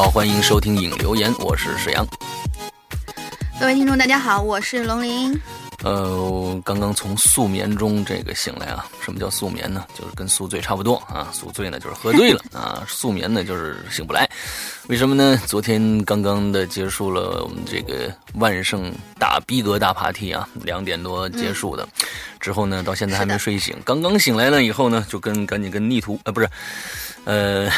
好，欢迎收听影留言，我是沈阳。各位听众，大家好，我是龙鳞。呃，刚刚从宿眠中这个醒来啊，什么叫宿眠呢？就是跟宿醉差不多啊。宿醉呢就是喝醉了 啊，宿眠呢就是醒不来。为什么呢？昨天刚刚的结束了我们这个万圣大逼格大 party 啊，两点多结束的，之后呢到现在还没睡醒，刚刚醒来了以后呢，就跟赶紧跟逆徒啊不是。呃，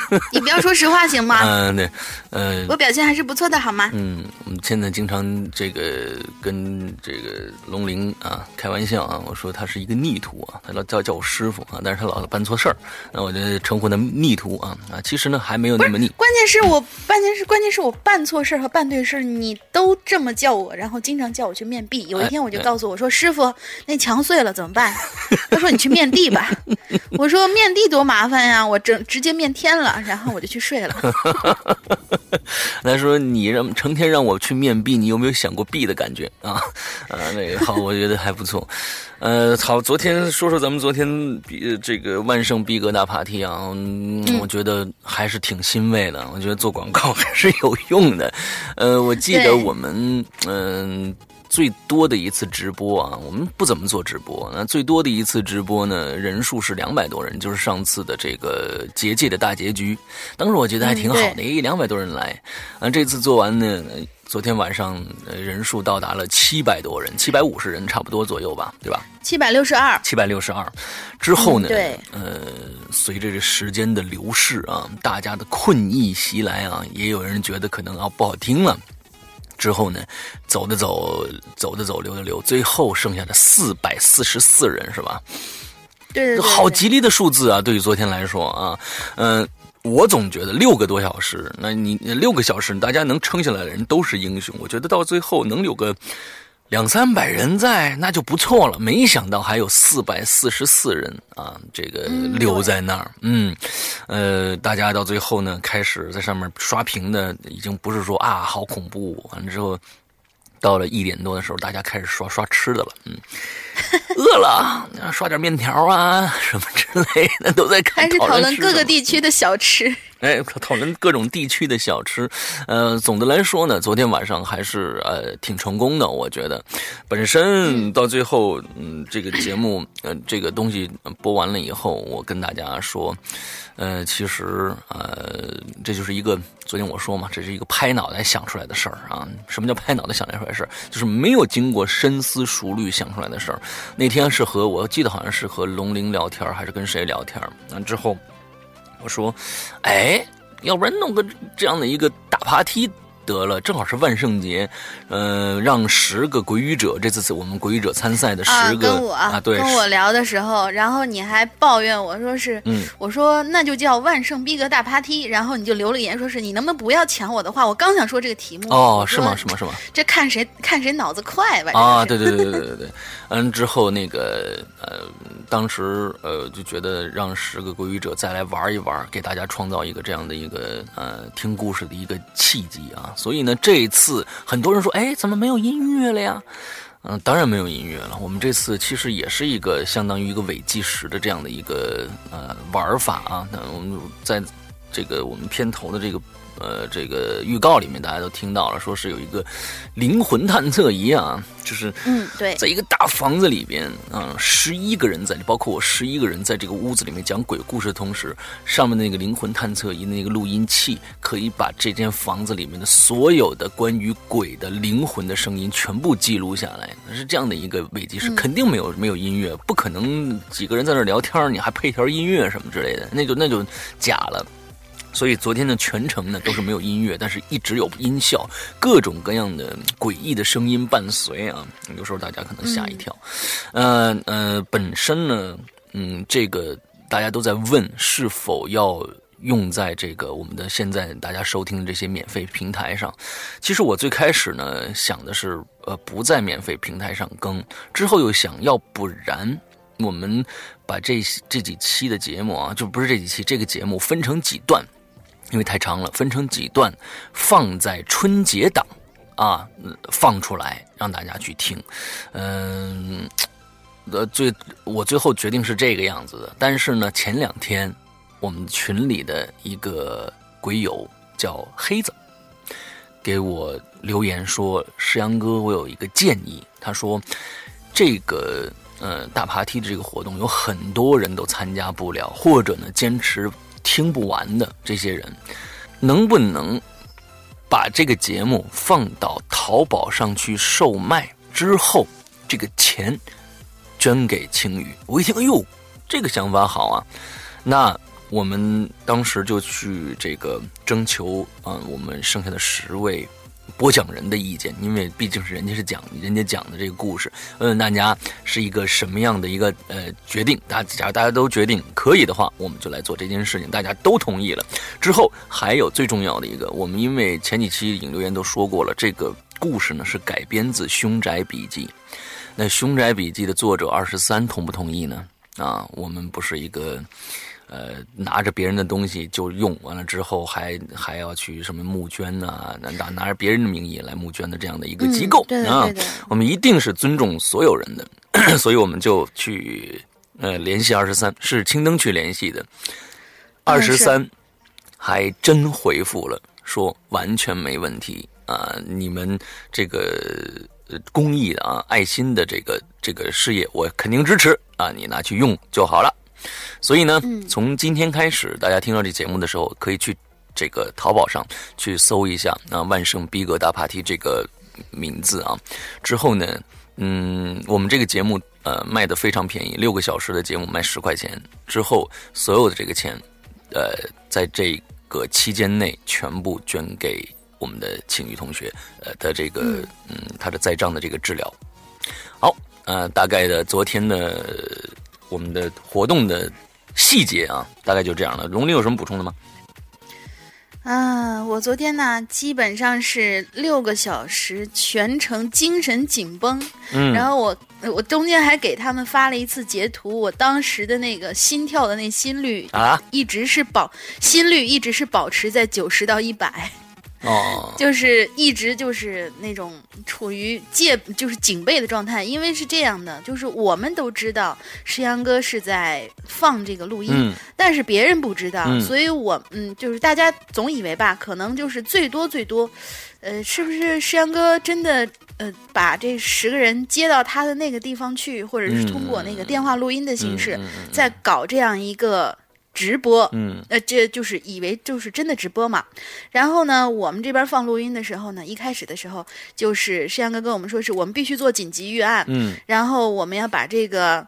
你不要说实话行吗？嗯，对，呃，我表现还是不错的，好吗？嗯，现在经常这个跟这个龙鳞啊开玩笑啊，我说他是一个逆徒啊，他老叫叫我师傅啊，但是他老办错事儿，那我就称呼他逆徒啊啊，其实呢还没有那么逆。关键是我关键是关键是我办错事儿和办对事儿，你都这么叫我，然后经常叫我去面壁。有一天我就告诉我说：“师傅，那墙碎了怎么办？”他说：“你去面地吧。”我说：“面地多麻烦。”哎呀，我整直接面天了，然后我就去睡了。他说：“你让成天让我去面壁，你有没有想过壁的感觉啊？” 啊，那个好，我觉得还不错。呃，好，昨天说说咱们昨天比这个万圣逼格大 party 啊，我觉得还是挺欣慰的。我觉得做广告还是有用的。呃，我记得我们嗯。最多的一次直播啊，我们不怎么做直播。那最多的一次直播呢，人数是两百多人，就是上次的这个结界的大结局。当时我觉得还挺好的，一两百多人来。啊，这次做完呢，昨天晚上人数到达了七百多人，七百五十人差不多左右吧，对吧？七百六十二，七百六十二。之后呢？对，呃，随着这时间的流逝啊，大家的困意袭来啊，也有人觉得可能啊不好听了。之后呢，走的走，走的走，留的留，最后剩下的四百四十四人是吧？对，好吉利的数字啊！对于昨天来说啊，嗯。我总觉得六个多小时，那你六个小时，大家能撑下来的人都是英雄。我觉得到最后能有个两三百人在，那就不错了。没想到还有四百四十四人啊，这个留在那儿。嗯，呃，大家到最后呢，开始在上面刷屏的，已经不是说啊好恐怖。完了之后，到了一点多的时候，大家开始刷刷吃的了。嗯。饿了，刷点面条啊，什么之类的，都在开始讨论各个地区的小吃。哎，讨论各种地区的小吃，呃，总的来说呢，昨天晚上还是呃挺成功的，我觉得。本身到最后，嗯，这个节目，呃，这个东西播完了以后，我跟大家说，呃，其实，呃，这就是一个昨天我说嘛，这是一个拍脑袋想出来的事儿啊。什么叫拍脑袋想出来的事儿？就是没有经过深思熟虑想出来的事儿。那天是和我记得好像是和龙鳞聊天，还是跟谁聊天？完之后。我说，哎，要不然弄个这样的一个大爬梯。得了，正好是万圣节，呃，让十个鬼语者，这次是我们鬼语者参赛的十个啊，对，跟我聊的时候，然后你还抱怨我说是，嗯，我说那就叫万圣逼格大爬梯，然后你就留了言说是你能不能不要抢我的话，我刚想说这个题目哦，是吗？是吗？是吗？这看谁看谁脑子快吧？啊，对对对对对对，嗯，之后那个呃，当时呃就觉得让十个鬼语者再来玩一玩，给大家创造一个这样的一个呃听故事的一个契机啊。所以呢，这一次很多人说：“哎，怎么没有音乐了呀？”嗯，当然没有音乐了。我们这次其实也是一个相当于一个伪计时的这样的一个呃玩法啊。那我们在这个我们片头的这个。呃，这个预告里面大家都听到了，说是有一个灵魂探测仪啊，就是嗯，对，在一个大房子里边啊，十一个人在，包括我十一个人在这个屋子里面讲鬼故事的同时，上面那个灵魂探测仪的那个录音器可以把这间房子里面的所有的关于鬼的灵魂的声音全部记录下来。是这样的一个伪机，是肯定没有没有音乐，不可能几个人在那聊天，你还配条音乐什么之类的，那就那就假了。所以昨天的全程呢都是没有音乐，但是一直有音效，各种各样的诡异的声音伴随啊，有时候大家可能吓一跳。呃呃，本身呢，嗯，这个大家都在问是否要用在这个我们的现在大家收听的这些免费平台上。其实我最开始呢想的是，呃，不在免费平台上更，之后又想要不然我们把这这几期的节目啊，就不是这几期这个节目分成几段。因为太长了，分成几段，放在春节档，啊，放出来让大家去听，嗯，呃，最我最后决定是这个样子的。但是呢，前两天我们群里的一个鬼友叫黑子，给我留言说：“石阳哥，我有一个建议。”他说：“这个呃大爬梯的这个活动有很多人都参加不了，或者呢坚持。”听不完的这些人，能不能把这个节目放到淘宝上去售卖？之后这个钱捐给青鱼。我一听，哎呦，这个想法好啊！那我们当时就去这个征求啊，我们剩下的十位。播讲人的意见，因为毕竟是人家是讲人家讲的这个故事，问问大家是一个什么样的一个呃决定？大假如大家都决定可以的话，我们就来做这件事情。大家都同意了之后，还有最重要的一个，我们因为前几期引留言都说过了，这个故事呢是改编自《凶宅笔记》，那《凶宅笔记》的作者二十三同不同意呢？啊，我们不是一个。呃，拿着别人的东西就用完了之后，还还要去什么募捐呐？拿拿着别人的名义来募捐的这样的一个机构啊，我们一定是尊重所有人的，所以我们就去呃联系二十三，是青灯去联系的，二十三还真回复了，说完全没问题啊，你们这个公益的啊，爱心的这个这个事业，我肯定支持啊，你拿去用就好了。所以呢，从今天开始，大家听到这节目的时候，可以去这个淘宝上去搜一下那，万圣逼格大 party 这个名字啊，之后呢，嗯，我们这个节目呃卖的非常便宜，六个小时的节目卖十块钱，之后所有的这个钱，呃，在这个期间内全部捐给我们的青雨同学呃的这个嗯他的在账的这个治疗。好，呃，大概的昨天的我们的活动的细节啊，大概就这样了。龙鳞有什么补充的吗？啊，我昨天呢，基本上是六个小时全程精神紧绷，嗯，然后我我中间还给他们发了一次截图，我当时的那个心跳的那心率啊，一直是保心率一直是保持在九十到一百。哦，就是一直就是那种处于戒就是警备的状态，因为是这样的，就是我们都知道石阳哥是在放这个录音，嗯但是别人不知道，嗯所以我嗯，就是大家总以为吧，可能就是最多最多，呃，是不是石阳哥真的呃把这十个人接到他的那个地方去，或者是通过那个电话录音的形式，在搞这样一个直播，嗯呃，这就是以为就是真的直播嘛。然后呢，我们这边放录音的时候呢，一开始的时候就是石阳哥跟我们说，是我们必须做紧急预案，嗯然后我们要把这个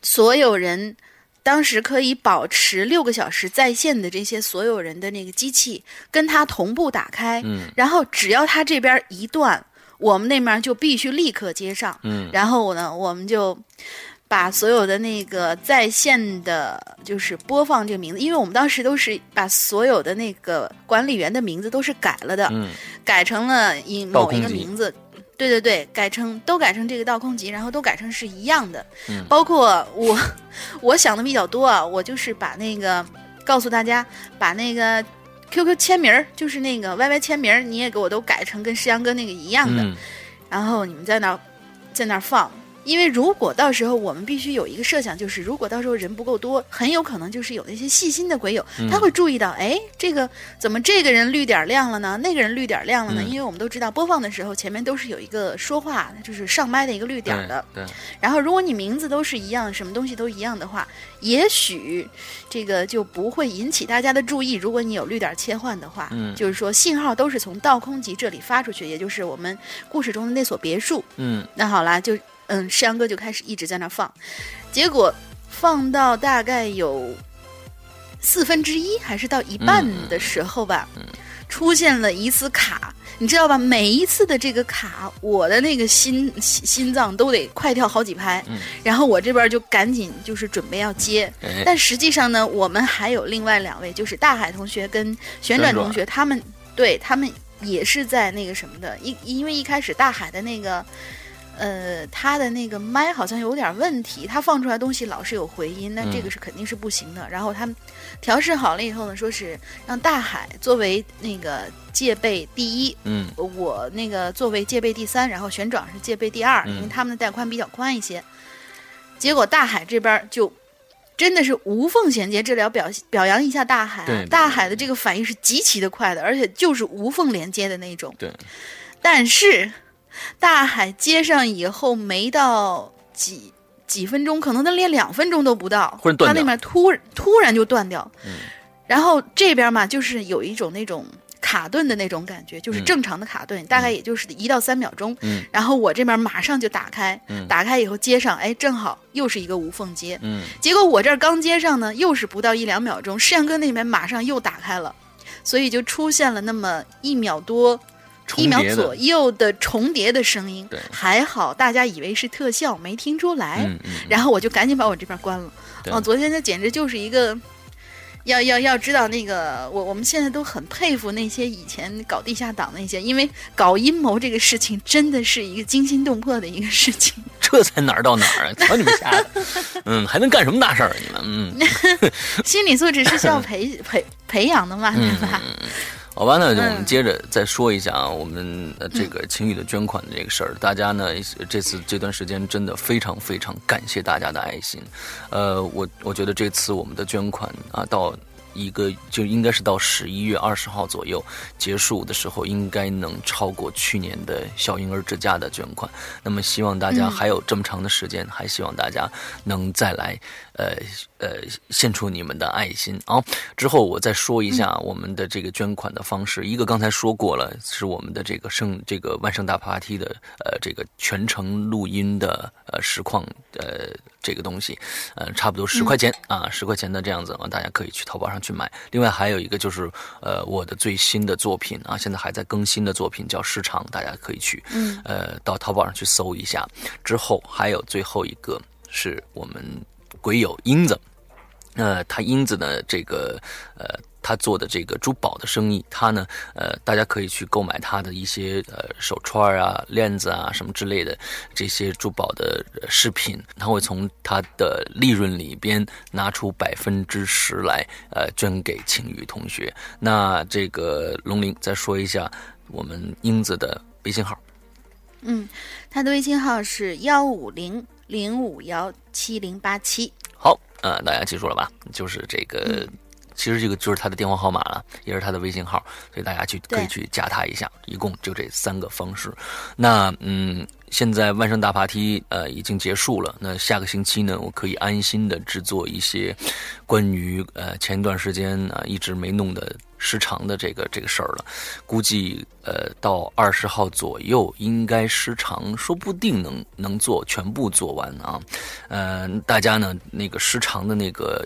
所有人当时可以保持六个小时在线的这些所有人的那个机器跟他同步打开，嗯然后只要他这边一断，我们那边就必须立刻接上。嗯然后呢，我们就把所有的那个在线的，就是播放这个名字，因为我们当时都是把所有的那个管理员的名字都是改了的，嗯改成了以某一个名字。对对对，改成都改成这个倒空集，然后都改成是一样的。嗯包括我，我想的比较多啊，我就是把那个告诉大家，把那个 QQ 签名儿，就是那个 YY 签名儿，你也给我都改成跟诗阳哥那个一样的。嗯然后你们在那儿在那儿放。因为如果到时候我们必须有一个设想，就是如果到时候人不够多，很有可能就是有那些细心的鬼友，嗯他会注意到，哎，这个怎么这个人绿点亮了呢？那个人绿点亮了呢？嗯因为我们都知道播放的时候前面都是有一个说话，就是上麦的一个绿点的。对，对然后如果你名字都是一样，什么东西都一样的话，也许这个就不会引起大家的注意。如果你有绿点切换的话，嗯就是说信号都是从倒空集这里发出去，也就是我们故事中的那所别墅。嗯那好啦，就嗯，山羊哥就开始一直在那放，结果放到大概有四分之一还是到一半的时候吧，出现了一次卡，你知道吧？每一次的这个卡，我的那个心心心脏都得快跳好几拍，嗯然后我这边就赶紧就是准备要接，哎但实际上呢，我们还有另外两位，就是大海同学跟旋转同学，他们对他们也是在那个什么的，因因为一开始大海的那个。呃，他的那个麦好像有点问题，他放出来东西老是有回音，那这个是肯定是不行的。然后他们调试好了以后呢，说是让大海作为那个戒备第一，嗯我那个作为戒备第三，然后旋转是戒备第二，嗯因为他们的带宽比较宽一些。结果大海这边就真的是无缝衔接这里要，表表扬一下大海、大海的这个反应是极其的快的，而且就是无缝连接的那种。对，但是大海接上以后没到几几分钟，可能他连两分钟都不到，忽然断掉他那边突突然就断掉，嗯然后这边嘛，就是有一种那种卡顿的那种感觉，就是嗯正常的卡顿，大概也就是一到三秒钟。嗯然后我这边马上就打开，嗯打开以后接上，哎，正好又是一个无缝接。嗯结果我这儿刚接上呢，又是不到一两秒钟，摄像哥那边马上又打开了，所以就出现了那么一秒多。一秒左右的重叠的声音对，还好大家以为是特效，没听出来。嗯嗯然后我就赶紧把我这边关了。对哦，昨天那简直就是一个，要要要知道那个，我我们现在都很佩服那些以前搞地下党那些，因为搞阴谋这个事情真的是一个惊心动魄的一个事情。这才哪儿到哪儿啊！瞧你们吓的，嗯，还能干什么大事儿啊？你们，嗯。心理素质是需要培培培养的嘛，对吧？好吧，那我们嗯。接着再说一下啊，我们呃这个晴雨的捐款的这个事儿，大家呢这次这段时间真的非常非常感谢大家的爱心，呃，我我觉得这次我们的捐款啊到一个就应该是到十一月二十号左右结束的时候，应该能超过去年的小婴儿之家的捐款。那么希望大家还有这么长的时间，还希望大家能再来，呃呃，献出你们的爱心啊。之后我再说一下我们的这个捐款的方式。一个刚才说过了，是我们的这个圣这个万圣大 party 的呃这个全程录音的呃实况呃这个东西，呃差不多十块钱啊，十块钱的这样子啊，大家可以去淘宝上去买。另外还有一个就是呃我的最新的作品啊，现在还在更新的作品叫《时长》，大家可以去嗯呃到淘宝上去搜一下。之后还有最后一个是我们鬼友英子。呃，他英子呢，这个呃，他做的这个珠宝的生意，他呢，呃，大家可以去购买他的一些呃手串啊、链子啊什么之类的这些珠宝的饰品，他会从他的利润里边拿出百分之十来，呃，捐给晴雨同学。那这个龙鳞再说一下我们英子的微信号。嗯，他的微信号是幺五零零五幺七零八七。好，呃，大家记住了吧？就是这个，其实这个就是他的电话号码了，也是他的微信号，所以大家去可以去加他一下。一共就这三个方式。那嗯，现在万圣大爬梯呃已经结束了，那下个星期呢，我可以安心的制作一些关于呃前一段时间啊、一直没弄的时长的这个这个事儿了。估计呃到二十号左右，应该时长说不定能能做全部做完啊。呃，大家呢那个时长的那个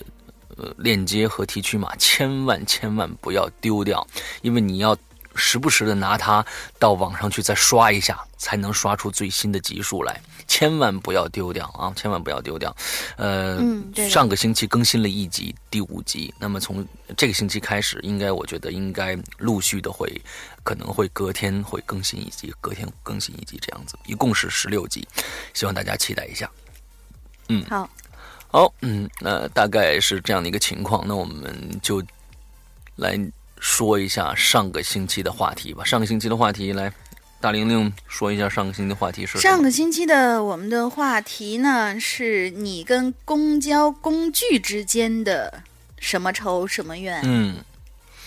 呃链接和提取码，千万千万不要丢掉，因为你要时不时的拿它到网上去再刷一下，才能刷出最新的集数来，千万不要丢掉啊！千万不要丢掉。呃，嗯上个星期更新了一集，第五集，那么从这个星期开始，应该我觉得应该陆续的会，可能会隔天会更新一集，隔天更新一集这样子，一共是十六集，希望大家期待一下。嗯好，好，嗯，那大概是这样的一个情况，那我们就来说一下上个星期的话题吧。上个星期的话题，来，大玲玲说一下上个星期的话题是上个星期的我们的话题呢，是你跟公交工具之间的什么仇什么怨？嗯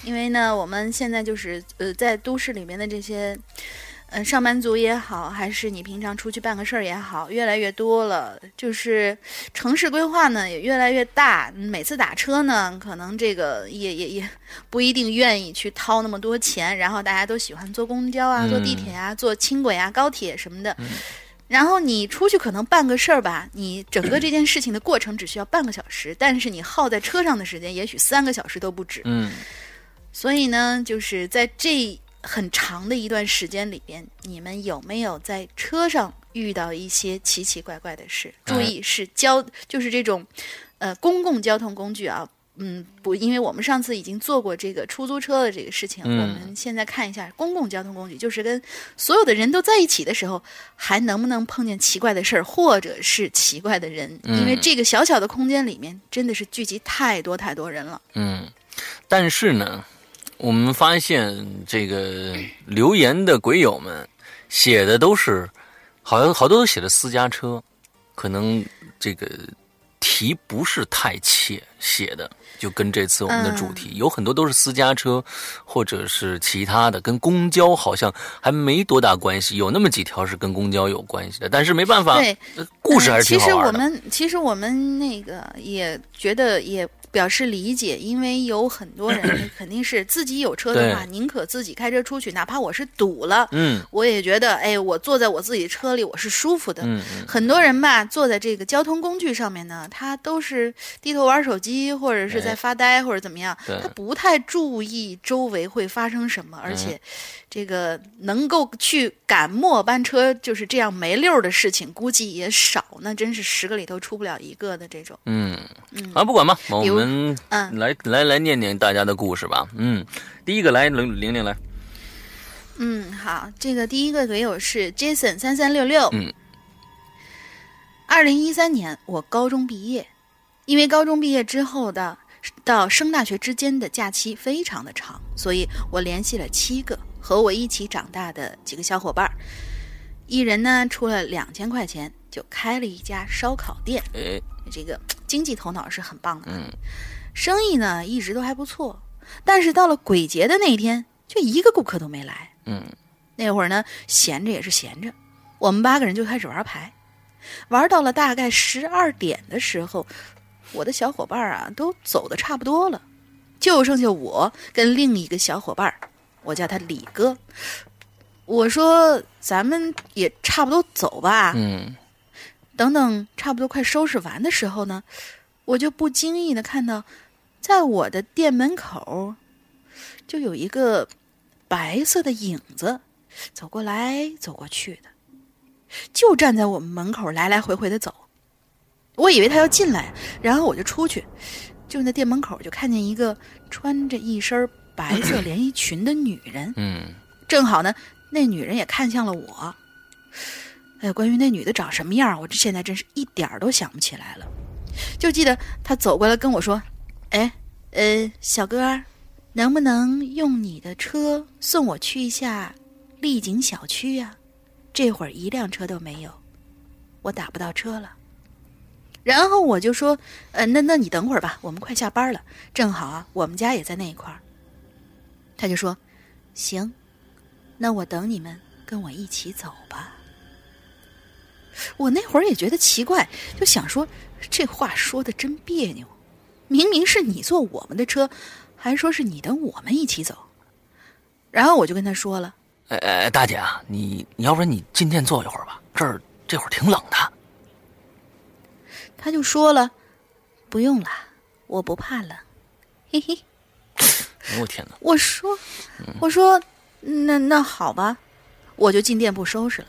因为呢，我们现在就是呃，在都市里面的这些，嗯、上班族也好，还是你平常出去办个事儿也好，越来越多了。就是城市规划呢也越来越大，嗯每次打车呢，可能这个也也也不一定愿意去掏那么多钱，然后大家都喜欢坐公交啊、坐地铁啊、坐轻轨啊、高铁什么的。然后你出去可能办个事儿吧，你整个这件事情的过程只需要半个小时，但是你耗在车上的时间也许三个小时都不止。嗯所以呢，就是在这很长的一段时间里边，你们有没有在车上遇到一些奇奇怪怪的事？注意是交，就是这种，呃，公共交通工具啊。嗯，不，因为我们上次已经做过这个出租车的这个事情，嗯我们现在看一下公共交通工具，就是跟所有的人都在一起的时候，还能不能碰见奇怪的事儿，或者是奇怪的人？因为嗯这个小小的空间里面，真的是聚集太多太多人了。嗯，但是呢，我们发现这个留言的鬼友们写的都是，好像好多都写的私家车，可能这个题不是太切写的，就跟这次我们的主题、有很多都是私家车，或者是其他的，跟公交好像还没多大关系，有那么几条是跟公交有关系的，但是没办法，故事还是挺好嗯其实我。们其实我们那个也觉得也表示理解，因为有很多人 肯定是自己有车的话，宁可自己开车出去，哪怕我是堵了，嗯。我也觉得，哎，我坐在我自己车里我是舒服的。很多人吧，坐在这个交通工具上面呢，他都是低头玩手机，或者是在哎发呆，或者怎么样，他不太注意周围会发生什么，而嗯。且这个能够去赶末班车就是这样没溜儿的事情，估计也少，那真是十个里头出不了一个的这种。嗯。嗯，啊，不管吧，我比如们嗯来来来念念大家的故事吧。嗯，第一个来玲玲玲来，嗯，好，这个第一个鬼友是 Jason 三三六六。嗯，二零一三年我高中毕业，因为高中毕业之后的到升大学之间的假期非常的长，所以我联系了七个和我一起长大的几个小伙伴儿，一人呢出了两千块钱就开了一家烧烤店，哎，这个经济头脑是很棒的。嗯生意呢一直都还不错，但是到了鬼节的那一天，就一个顾客都没来。嗯，那会儿呢，闲着也是闲着，我们八个人就开始玩牌，玩到了大概十二点的时候，我的小伙伴啊都走的差不多了，就剩下我跟另一个小伙伴，我叫他李哥。我说咱们也差不多走吧。嗯等等，差不多快收拾完的时候呢，我就不经意的看到，在我的店门口，就有一个白色的影子走过来走过去的，就站在我们门口来来回回的走。我以为他要进来，然后我就出去，就在店门口就看见一个穿着一身白色连衣裙的女人，嗯正好呢，那女人也看向了我。哎，关于那女的长什么样，我这现在真是一点儿都想不起来了。就记得她走过来跟我说：“哎，呃，小哥，能不能用你的车送我去一下丽景小区呀、这会儿一辆车都没有，我打不到车了。”然后我就说：“呃，那那你等会儿吧，我们快下班了，正好啊，我们家也在那一块儿。”他就说：“行，那我等你们跟我一起走吧。我那会儿也觉得奇怪，就想说这话说的真别扭，明明是你坐我们的车，还说是你等我们一起走。然后我就跟他说了，哎哎，大姐啊，你你要不然你进店坐一会儿吧，这儿这会儿挺冷的。他就说了，不用了，我不怕冷，嘿嘿。哎呦我天哪！我说，我说，那那好吧，我就进店不收拾了。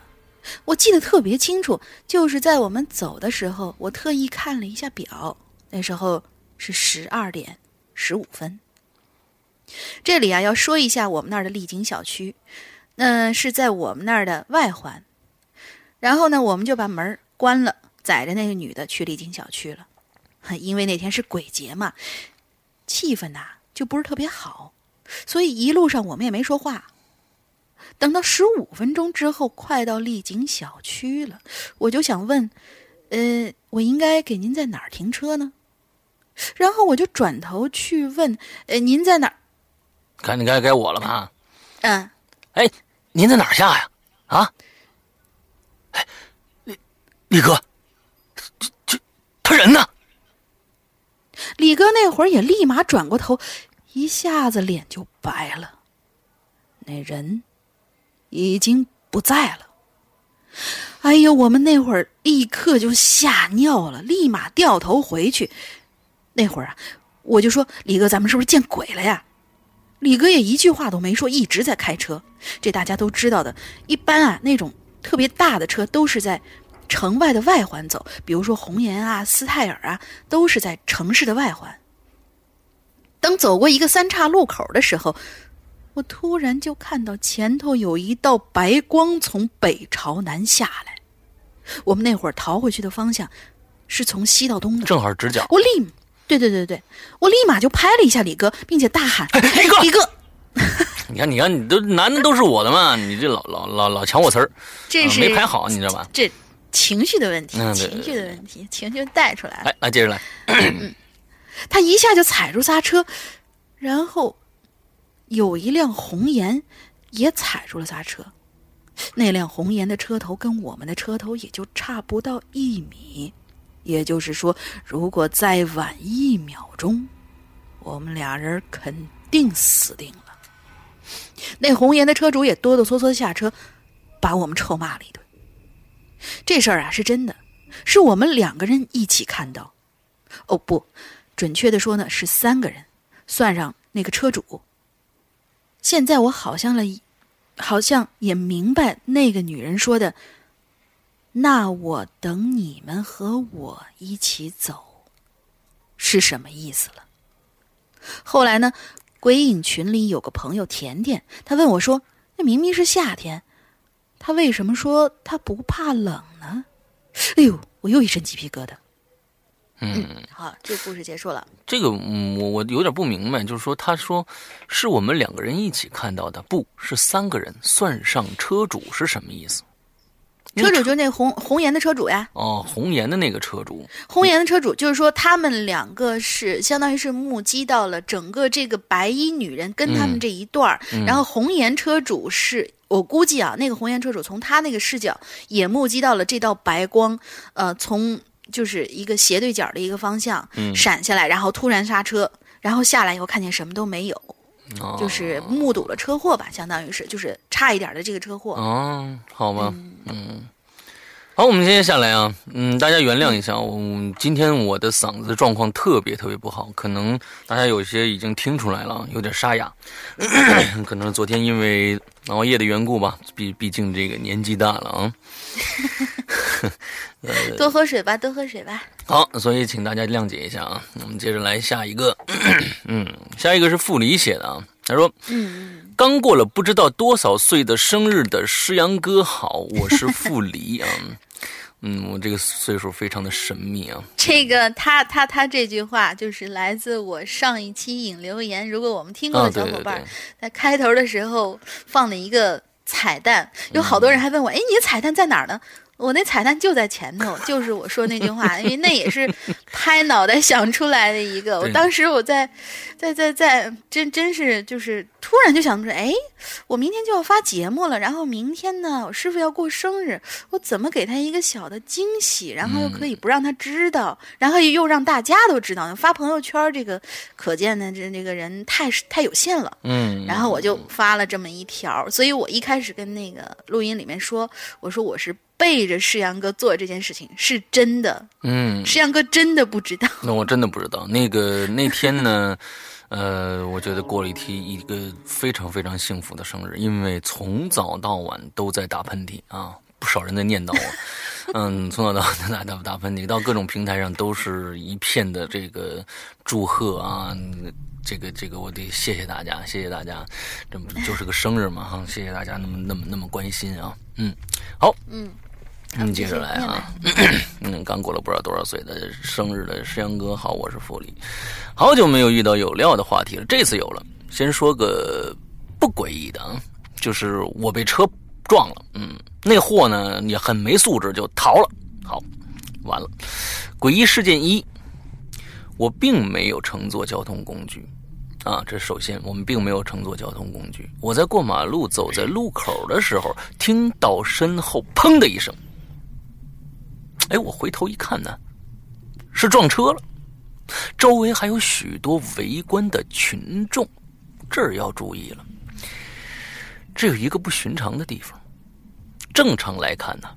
我记得特别清楚，就是在我们走的时候，我特意看了一下表，那时候是十二点十五分。这里啊，要说一下我们那儿的丽景小区，那、是在我们那儿的外环。然后呢，我们就把门关了，载着那个女的去丽景小区了。因为那天是鬼节嘛，气氛呐、就不是特别好，所以一路上我们也没说话。等到十五分钟之后，快到丽景小区了，我就想问，呃，我应该给您在哪儿停车呢？然后我就转头去问，呃，您在哪儿？赶紧该该我了吧？嗯，哎，您在哪儿下呀？啊？哎，李李哥，这这他人呢？李哥那会儿也立马转过头，一下子脸就白了。那人已经不在了。哎呦，我们那会儿立刻就吓尿了，立马掉头回去。那会儿啊，我就说李哥，咱们是不是见鬼了呀？李哥也一句话都没说，一直在开车。这大家都知道的。一般啊，那种特别大的车都是在城外的外环走，比如说红岩啊、斯泰尔啊，都是在城市的外环。等走过一个三岔路口的时候，我突然就看到前头有一道白光从北朝南下来。我们那会儿逃回去的方向是从西到东的，正好直角。我立，对对对对，我立马就拍了一下李哥，并且大喊：“李哥李哥！” 你看，你看，你都男的都是我的嘛，你这老老老老抢我词儿，啊这是、没拍好，你知道吧？这情绪的问题，嗯情绪的问题，情绪带出来了。来来，接着来。他一下就踩住刹车，然后有一辆红颜也踩住了刹车。那辆红颜的车头跟我们的车头也就差不到一米，也就是说，如果再晚一秒钟，我们俩人肯定死定了。那红颜的车主也哆哆嗦嗦下车，把我们臭骂了一顿。这事儿啊是真的，是我们两个人一起看到。哦不，准确的说呢是三个人，算上那个车主。现在我好像了，好像也明白那个女人说的。那我等你们和我一起走，是什么意思了？后来呢，鬼影群里有个朋友甜甜，他问我说：“那明明是夏天，他为什么说他不怕冷呢？”哎呦，我又一身鸡皮疙瘩。嗯，好，这故事结束了。这个嗯，我我有点不明白，就是说，他说是我们两个人一起看到的，不是三个人，算上车主是什么意思？车主就是那红红颜的车主呀。哦，红颜的那个车主，红颜的车主就是说，他们两个是相当于是目击到了整个这个白衣女人跟他们这一段儿，然后红颜车主是我估计啊，那个红颜车主从他那个视角也目击到了这道白光，呃，从就是一个斜对角的一个方向闪下来，然后突然刹车，然后下来以后看见什么都没有。哦、就是目睹了车祸吧，相当于是，就是差一点的这个车祸。哦，好吧，嗯，好，我们接下来啊，嗯，大家原谅一下，我今天我的嗓子状况特别特别不好，可能大家有些已经听出来了，有点沙哑，可能昨天因为熬夜的缘故吧，毕毕竟这个年纪大了啊。多喝水吧，多喝水吧。好，所以请大家谅解一下啊。我们接着来下一个，嗯，下一个是傅离写的啊。他说，嗯，刚过了不知道多少岁的生日的诗阳哥好，我是傅离啊。嗯，我这个岁数非常的神秘啊。这个他他他这句话就是来自我上一期引留言，如果我们听过的小伙伴，在开头的时候放了一个彩蛋，有好多人还问我，哎，你的彩蛋在哪儿呢？我那彩蛋就在前头，就是我说那句话，因为那也是拍脑袋想出来的一个。我当时我在，在在在，真真是就是突然就想出来，哎，我明天就要发节目了，然后明天呢，我师傅要过生日，我怎么给他一个小的惊喜，然后又可以不让他知道，然后又让大家都知道，发朋友圈这个可见的这这个人太太有限了。嗯，然后我就发了这么一条，所以我一开始跟那个录音里面说，我说我是。背着世阳哥做这件事情是真的，嗯，世阳哥真的不知道。那我真的不知道。那个那天呢，呃，我觉得过了一天一个非常非常幸福的生日，因为从早到晚都在打喷嚏啊，不少人在念叨我。嗯，从早到晚打打打喷嚏，到各种平台上都是一片的这个祝贺啊。这个这个，我得谢谢大家，谢谢大家，这不就是个生日嘛哈，谢谢大家那么那么那么关心啊。嗯，好，嗯。嗯，接着来啊！嗯，刚过了不知道多少岁的生日的石阳哥好，我是福利，好久没有遇到有料的话题了，这次有了。先说个不诡异的啊，就是我被车撞了，嗯，那货呢也很没素质，就逃了。好，完了。诡异事件一，我并没有乘坐交通工具啊，这首先我们并没有乘坐交通工具。我在过马路走在路口的时候，听到身后砰的一声。哎，我回头一看呢，是撞车了。周围还有许多围观的群众，这儿要注意了。这有一个不寻常的地方。正常来看呢，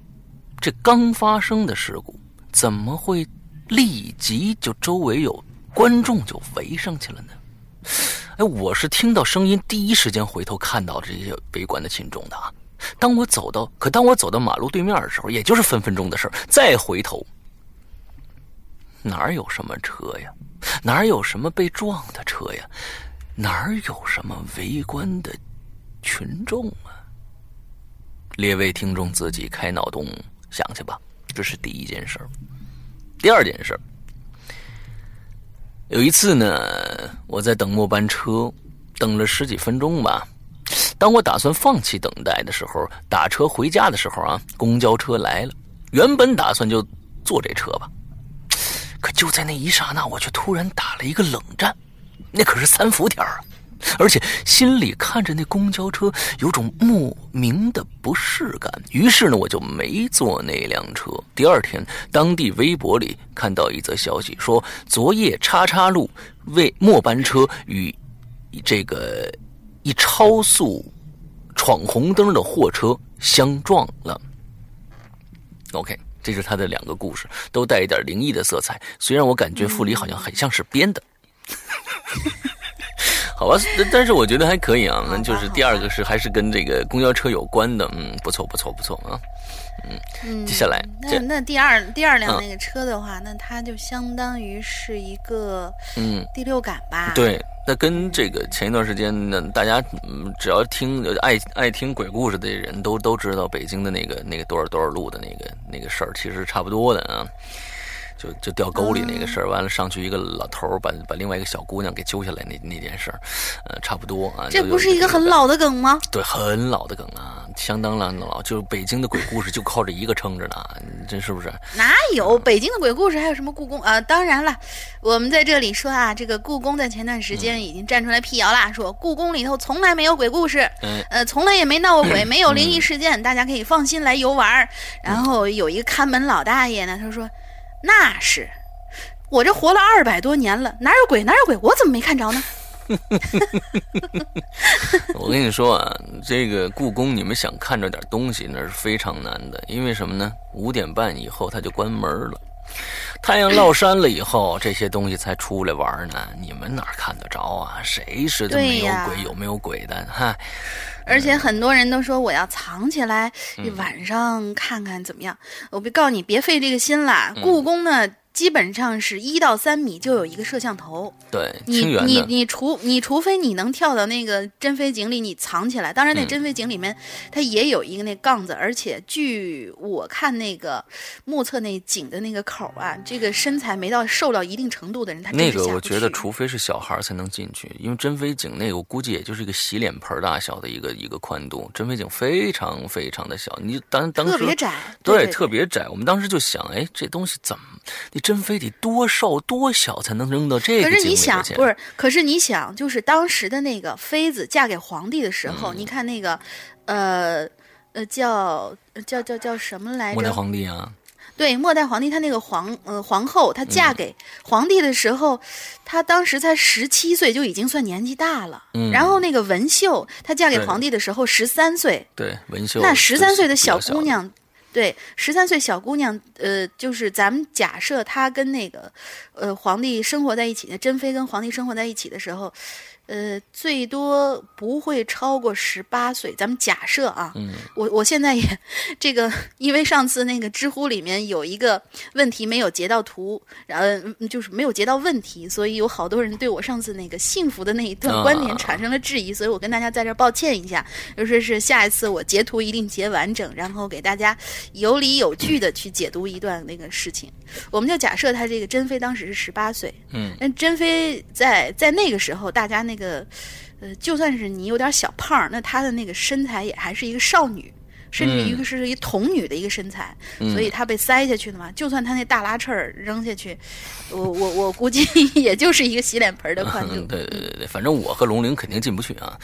这刚发生的事故，怎么会立即就周围有观众就围上去了呢？哎，我是听到声音第一时间回头看到这些围观的群众的啊。当我走到，可当我走到马路对面的时候，也就是分分钟的事再回头，哪有什么车呀？哪有什么被撞的车呀？哪有什么围观的群众啊？列位听众自己开脑洞想去吧。这是第一件事第二件事有一次呢，我在等末班车，等了十几分钟吧。当我打算放弃等待的时候，打车回家的时候啊，公交车来了。原本打算就坐这车吧，可就在那一刹那，我却突然打了一个冷战。那可是三伏天啊，而且心里看着那公交车有种莫名的不适感。于是呢，我就没坐那辆车。第二天，当地微博里看到一则消息，说昨夜叉叉路为末班车与这个。一超速闯红灯的货车相撞了。OK，这是他的两个故事，都带一点灵异的色彩。虽然我感觉傅里好像很像是编的，好吧，但是我觉得还可以啊。那就是第二个是还是跟这个公交车有关的，嗯，不错不错不错啊。嗯，接下来那那第二第二辆那个车的话，那它就相当于是一个嗯第六感吧？对。那跟这个前一段时间呢，大家只要听爱爱听鬼故事的人都都知道北京的那个那个多少多少路的那个那个事儿，其实差不多的啊。就就掉沟里那个事儿，完了上去一个老头儿把把另外一个小姑娘给揪下来那那件事儿，呃，差不多啊。这不是一个很老。的梗吗？对，很老的梗啊，相当老老，就是北京的鬼故事就靠这一个撑着呢，这是不是？哪有北京的鬼故事？还有什么故宫啊？当然了，我们在这里说啊，这个故宫在前段时间已经站出来辟谣啦，说故宫里头从来没有鬼故事，嗯呃，从来也没闹过鬼，没有灵异事件，大家可以放心来游玩儿。然后有一个看门老大爷呢，他说：“那是我这活了二百多年了，哪有鬼哪有鬼，我怎么没看着呢？” 我跟你说啊，这个故宫你们想看着点东西那是非常难的，因为什么呢？五点半以后它就关门了，太阳落山了以后，这些东西才出来玩呢。你们哪看得着啊？谁知道没有鬼有没有鬼的？哈，而且很多人都说我要藏起来，嗯晚上看看怎么样。我别告诉你，别费这个心啦。嗯故宫呢，基本上是一到三米就有一个摄像头。对，你你你除你除非你能跳到那个珍妃井里，你藏起来。当然，那嗯珍妃井里面它也有一个那杠子，而且据我看那个目测那井的那个口啊，这个身材没到瘦到一定程度的人，他那个我觉得，除非是小孩才能进去，因为珍妃井那个我估计也就是一个洗脸盆大小的一个一个宽度，珍妃井非常非常的小。你当当时特别窄，对对，特别窄。我们当时就想，哎，这东西怎么，你珍妃得多瘦多小才能扔到这个可是你想，不是？可是你想，就是当时的那个妃子嫁给皇帝的时候，嗯你看那个，呃呃，叫叫叫叫什么来着末代着？皇帝啊，对，末代皇帝，他那个皇呃皇后，她嫁嗯给皇帝的时候，她当时才十七岁，就已经算年纪大了。嗯然后那个文秀，她嫁给皇帝的时候十三岁，对文秀，那十三岁的小姑娘，对，十三岁小姑娘，呃，就是咱们假设她跟那个，呃，皇帝生活在一起珍妃跟皇帝生活在一起的时候，呃，最多不会超过十八岁。咱们假设啊，嗯我我现在也这个，因为上次那个知乎里面有一个问题没有截到图，然后嗯就是没有截到问题，所以有好多人对我上次那个幸福的那一段观点啊产生了质疑，所以我跟大家在这儿抱歉一下，就说是下一次我截图一定截完整，然后给大家有理有据的去解读一段那个事情。我们就假设他这个珍妃当时是十八岁，嗯，那珍妃在在那个时候，大家那个呃，就算是你有点小胖，那她的那个身材也还是一个少女。甚至于是一童女的一个身材，嗯所以她被塞下去的嘛。就算她那大拉翅儿扔下去，我我我估计 也就是一个洗脸盆的宽度嗯，。对对对对，反正我和龙玲肯定进不去啊。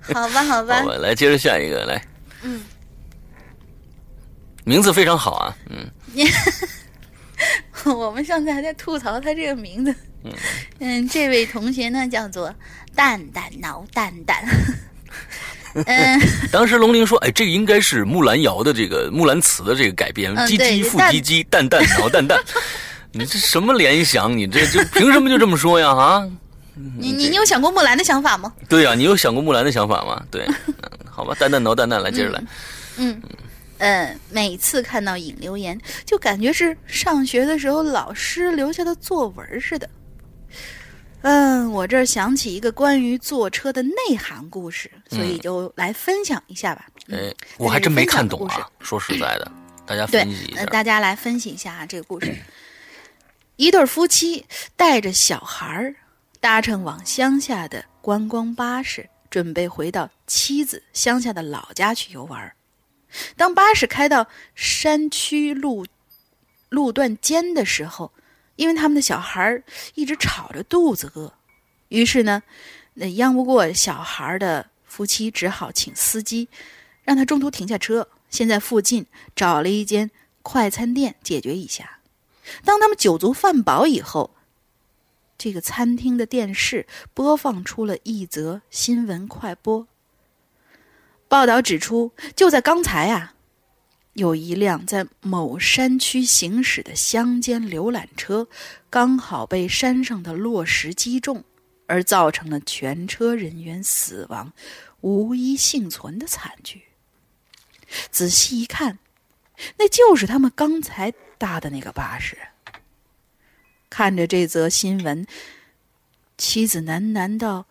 好吧，好吧好，吧，来接着下一个来。嗯，名字非常好啊，嗯，我们上次还在吐槽他这个名字。嗯，这位同学呢叫做蛋蛋挠蛋蛋。嗯，当时龙玲说：“哎，这个应该是木兰谣的这个木兰辞的这个改编，嗯唧唧复唧唧，蛋蛋挠蛋蛋。你这什么联想？你这就凭什么就这么说呀？啊？你你你有想过木兰的想法吗？对呀、你有想过木兰的想法吗？对，嗯好吧，蛋蛋挠蛋蛋，来接着来。嗯，呃，每次看到引留言，就感觉是上学的时候老师留下的作文似的。嗯，我这儿想起一个关于坐车的内涵故事，所以就来分享一下吧。嗯哎，我还真没看懂啊。说实在的，大家对分析一，那下。大家来分析一下啊这个故事。一对夫妻带着小孩儿，搭乘往乡下的观光巴士，准备回到妻子乡下的老家去游玩儿。当巴士开到山区路路段间的时候，因为他们的小孩一直吵着肚子饿，于是呢，那央不过小孩的夫妻只好请司机，让他中途停下车，先在附近找了一间快餐店解决一下。当他们酒足饭饱以后，这个餐厅的电视播放出了一则新闻快播。报道指出，就在刚才啊，有一辆在某山区行驶的乡间游览车，刚好被山上的落石击中，而造成了全车人员死亡、无一幸存的惨剧。仔细一看，那就是他们刚才搭的那个巴士。看着这则新闻，妻子喃喃道：“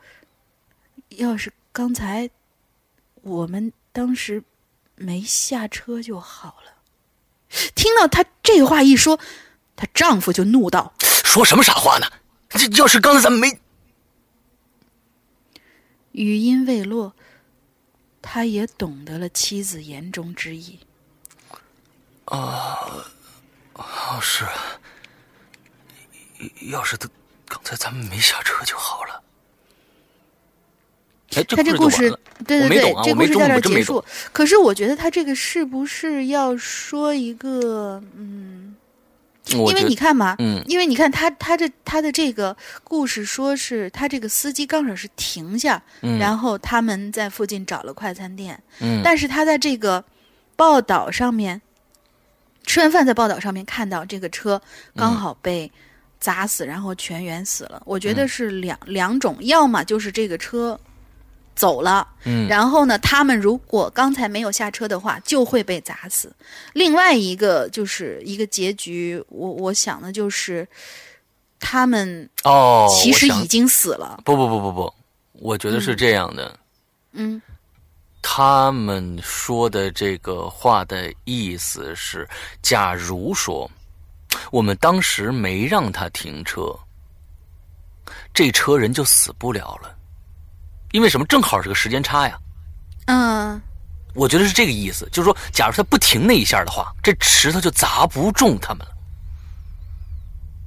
要是刚才我们当时没下车就好了。”听到她这话一说，她丈夫就怒道：“说什么傻话呢？这要是刚才咱们没……”语音未落，他也懂得了妻子言中之意。啊，啊是啊，要是他刚才咱们没下车就好了。哎，他这故事，对对对，这故事到这结束。可是我觉得他这个是不是要说一个嗯？因为你看嘛，嗯，因为你看他他这他的这个故事，说是他这个司机刚开始停下，嗯，然后他们在附近找了快餐店，嗯，但是他在这个报道上面吃完饭，在报道上面看到这个车刚好被砸死，然后全员死了。我觉得是两两种，要么就是这个车。走了，嗯，然后呢？他们如果刚才没有下车的话，就会被砸死。另外一个就是一个结局，我我想的就是，他们哦，其实已经死了。不不不不不，我觉得是这样的。嗯，他们说的这个话的意思是：假如说我们当时没让他停车，这车人就死不了了。因为什么？正好是个时间差呀。嗯，我觉得是这个意思，就是说，假如他不停那一下的话，这石头就砸不中他们了。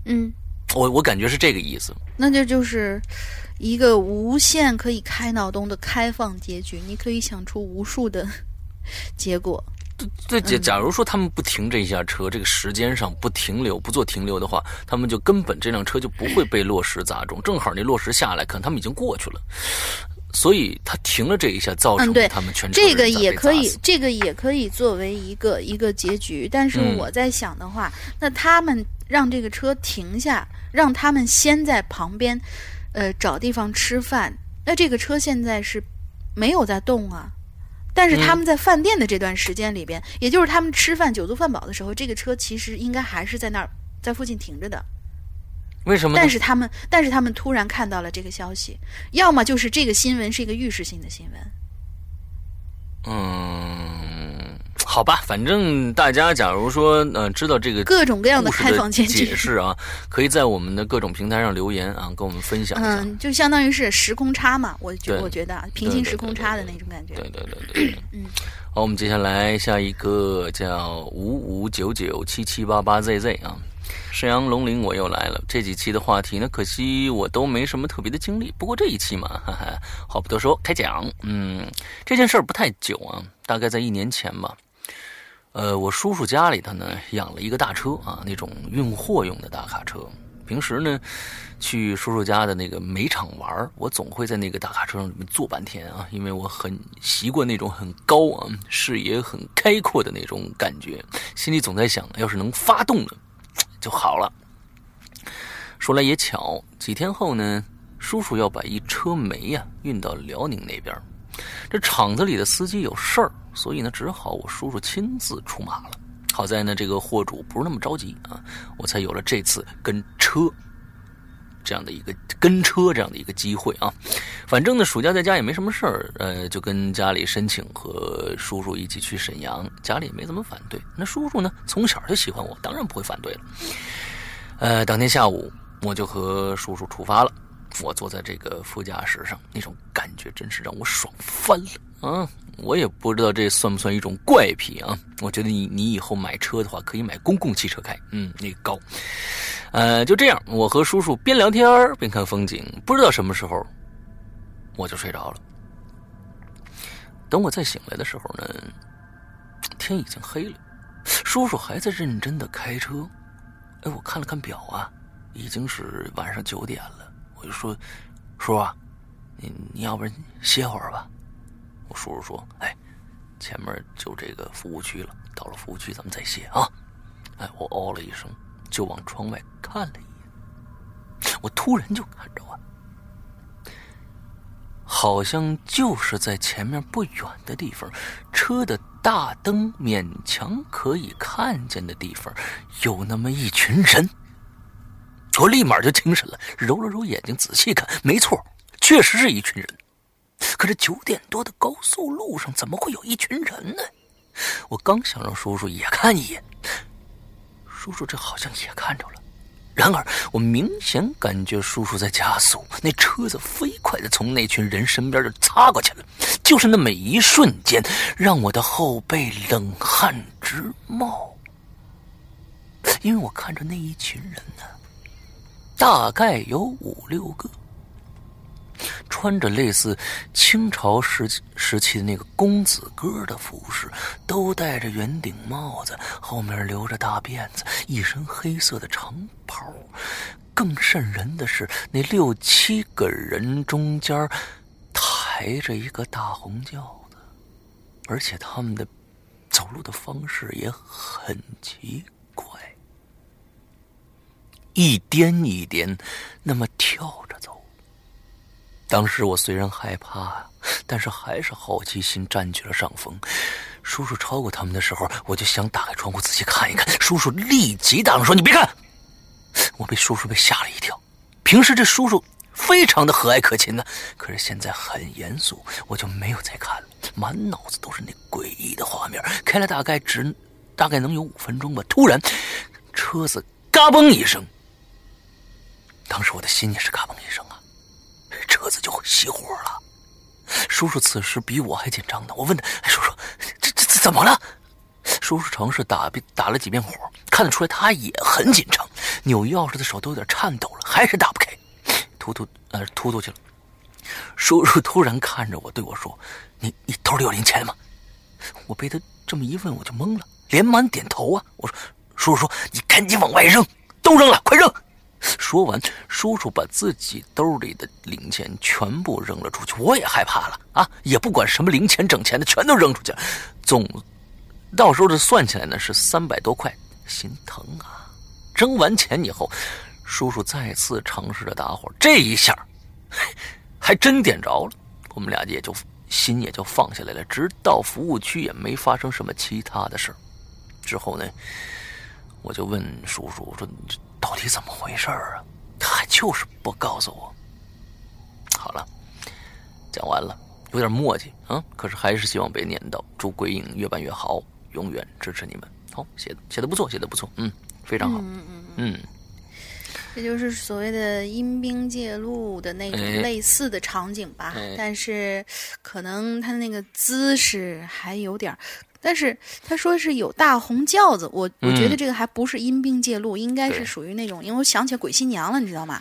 嗯，我我感觉是这个意思。那这就是一个无限可以开脑洞的开放结局，你可以想出无数的结果。对，假假如说他们不停这一下车，这个时间上不停留、不做停留的话，他们就根本这辆车就不会被落石砸中。正好那落石下来，可能他们已经过去了。所以他停了这一下，造成他们全这个也可以，这个也可以作为一个一个结局。但是我在想的话，那他们让这个车停下，让他们先在旁边，呃，找地方吃饭。那这个车现在是没有在动啊，但是他们在饭店的这段时间里边，也就是他们吃饭酒足饭饱的时候，这个车其实应该还是在那儿，在附近停着的。为什么？但是他们，但是他们突然看到了这个消息，要么就是这个新闻是一个预示性的新闻。嗯，好吧，反正大家假如说呃知道这个各种各样的开放解释啊，可以在我们的各种平台上留言啊，跟我们分享一下。嗯，就相当于是时空差嘛，我觉我觉得平行时空差的那种感觉。对对对对，嗯。好，我们接下来下一个叫五五九九七七八八 zz 啊。沈阳龙鳞，我又来了。这几期的话题呢，可惜我都没什么特别的经历。不过这一期嘛，哈哈，话不多说，开讲。嗯，这件事儿不太久啊，大概在一年前吧。呃，我叔叔家里头呢养了一个大车啊，那种运货用的大卡车。平时呢，去叔叔家的那个煤场玩，我总会在那个大卡车上里面坐半天啊，因为我很习惯那种很高啊、视野很开阔的那种感觉，心里总在想，要是能发动呢。就好了。说来也巧，几天后呢，叔叔要把一车煤呀运到辽宁那边。这厂子里的司机有事儿，所以呢，只好我叔叔亲自出马了。好在呢，这个货主不是那么着急啊，我才有了这次跟车。这样的一个跟车这样的一个机会啊，反正呢暑假在家也没什么事儿，呃，就跟家里申请和叔叔一起去沈阳，家里也没怎么反对。那叔叔呢从小就喜欢我，当然不会反对了。呃，当天下午我就和叔叔出发了，我坐在这个副驾驶上，那种感觉真是让我爽翻了嗯！我也不知道这算不算一种怪癖啊？我觉得你你以后买车的话，可以买公共汽车开，嗯，那个高。呃，就这样，我和叔叔边聊天边看风景，不知道什么时候我就睡着了。等我再醒来的时候呢，天已经黑了，叔叔还在认真的开车。哎，我看了看表啊，已经是晚上九点了。我就说：“叔啊，你你要不然歇会儿吧。”叔叔说：“哎，前面就这个服务区了，到了服务区咱们再歇啊。”哎，我哦了一声。就往窗外看了一眼，我突然就看着啊，好像就是在前面不远的地方，车的大灯勉强可以看见的地方，有那么一群人。我立马就精神了，揉了揉眼睛，仔细看，没错，确实是一群人。可这九点多的高速路上，怎么会有一群人呢？我刚想让叔叔也看一眼。叔叔这好像也看着了。然而，我明显感觉叔叔在加速，那车子飞快的从那群人身边就擦过去了。就是那么一瞬间，让我的后背冷汗直冒。因为我看着那一群人呢，大概有五六个。穿着类似清朝时时期的那个公子哥的服饰，都戴着圆顶帽子，后面留着大辫子，一身黑色的长袍。更瘆人的是，那六七个人中间抬着一个大红轿子，而且他们的走路的方式也很奇怪，一颠一颠，那么跳。当时我虽然害怕，但是还是好奇心占据了上风。叔叔超过他们的时候，我就想打开窗户仔细看一看。叔叔立即大声说：“你别看！”我被叔叔被吓了一跳。平时这叔叔非常的和蔼可亲呢，可是现在很严肃，我就没有再看了。满脑子都是那诡异的画面。开了大概只大概能有五分钟吧，突然车子嘎嘣一声，当时我的心也是嘎嘣一声啊。车子就熄火了。叔叔此时比我还紧张呢。我问他：“叔叔，这这这怎么了？”叔叔尝试打打了几遍火，看得出来他也很紧张，扭钥匙的手都有点颤抖了，还是打不开。突突呃突突去了。叔叔突然看着我对我说：“你你兜里有零钱吗？”我被他这么一问，我就懵了，连忙点头啊。我说：“叔叔说你赶紧往外扔，都扔了，快扔。”说完，叔叔把自己兜里的零钱全部扔了出去。我也害怕了啊，也不管什么零钱、整钱的，全都扔出去。总到时候这算起来呢，是三百多块，心疼啊！扔完钱以后，叔叔再次尝试着打火，这一下还真点着了。我们俩也就心也就放下来了。直到服务区也没发生什么其他的事。之后呢，我就问叔叔：“说。”到底怎么回事儿啊？他就是不告诉我。好了，讲完了，有点墨迹啊，可是还是希望被念到。祝鬼影越办越好，永远支持你们。好，写的写的不错，写的不错，嗯，非常好，嗯嗯嗯，这就是所谓的阴兵借路的那种类似的场景吧。但是可能他那个姿势还有点。但是他说是有大红轿子，我我觉得这个还不是阴兵借路，应该是属于那种，因为我想起鬼新娘了，你知道吗？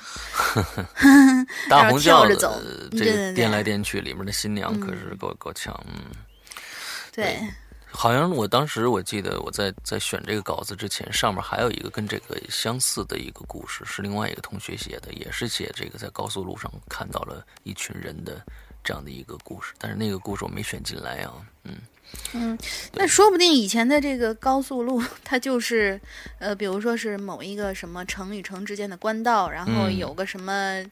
大红轿子，这颠来颠去，里面的新娘可是够够呛，嗯。对，好像我当时我记得我在在选这个稿子之前，上面还有一个跟这个相似的一个故事，是另外一个同学写的，也是写这个在高速路上看到了一群人的这样的一个故事，但是那个故事我没选进来啊，嗯。嗯，那说不定以前的这个高速路，它就是，呃，比如说是某一个什么城与城之间的官道，然后有个什么，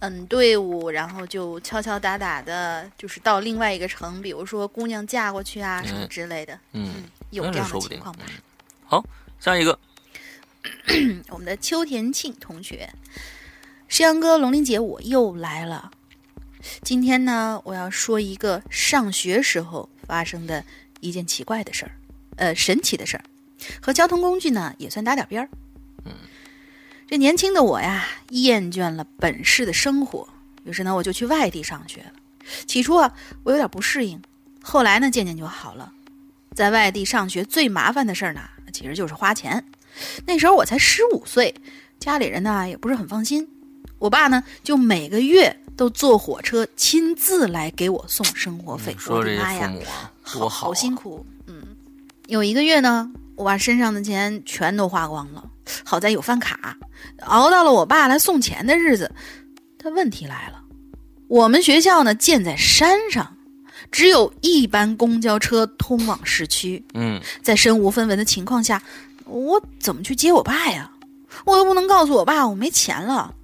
嗯，队伍，然后就敲敲打打的，就是到另外一个城，比如说姑娘嫁过去啊什么之类的。嗯，有这样的情况吗？好，下一个，我们的秋田庆同学，诗阳哥，龙鳞姐，我又来了。今天呢，我要说一个上学时候。发生的一件奇怪的事儿，呃，神奇的事儿，和交通工具呢也算搭点边儿。嗯，这年轻的我呀，厌倦了本市的生活，于是呢，我就去外地上学了。起初啊，我有点不适应，后来呢，渐渐就好了。在外地上学最麻烦的事儿呢，其实就是花钱。那时候我才十五岁，家里人呢也不是很放心，我爸呢就每个月。都坐火车亲自来给我送生活费，我的妈呀，好好辛苦。嗯，有一个月呢，我把身上的钱全都花光了。好在有饭卡，熬到了我爸来送钱的日子。但问题来了，我们学校呢建在山上，只有一班公交车通往市区。嗯，在身无分文的情况下，我怎么去接我爸呀？我又不能告诉我爸我没钱了。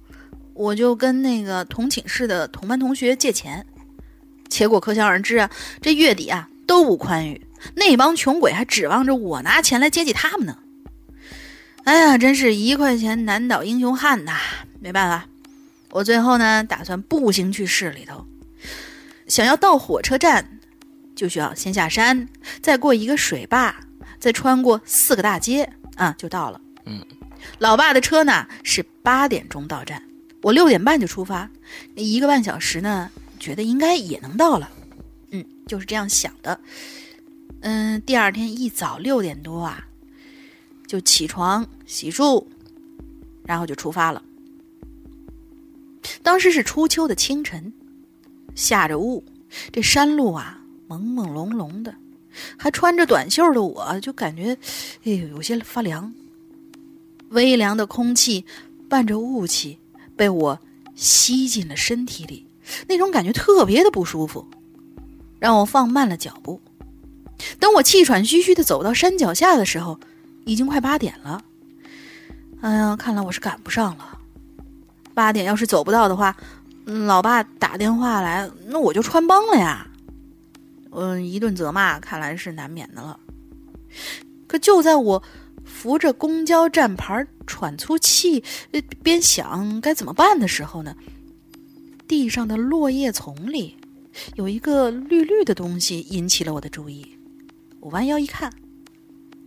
我就跟那个同寝室的同班同学借钱，结果可想而知啊，这月底啊都不宽裕，那帮穷鬼还指望着我拿钱来接济他们呢。哎呀，真是一块钱难倒英雄汉呐！没办法，我最后呢打算步行去市里头。想要到火车站，就需要先下山，再过一个水坝，再穿过四个大街啊，就到了。嗯，老爸的车呢是八点钟到站，我六点半就出发，一个半小时呢，觉得应该也能到了。嗯，就是这样想的。嗯，第二天一早六点多啊，就起床洗漱，然后就出发了。当时是初秋的清晨，下着雾，这山路啊朦朦胧胧的，还穿着短袖的我就感觉，哎呦有些发凉。微凉的空气伴着雾气，被我吸进了身体里，那种感觉特别的不舒服，让我放慢了脚步。等我气喘吁吁的走到山脚下的时候，已经快八点了。哎呀，看来我是赶不上了。八点要是走不到的话，老爸打电话来，那我就穿帮了呀。嗯，一顿责骂，看来是难免的了。可就在我扶着公交站牌喘粗气，边想该怎么办的时候呢，地上的落叶丛里有一个绿绿的东西引起了我的注意。我弯腰一看，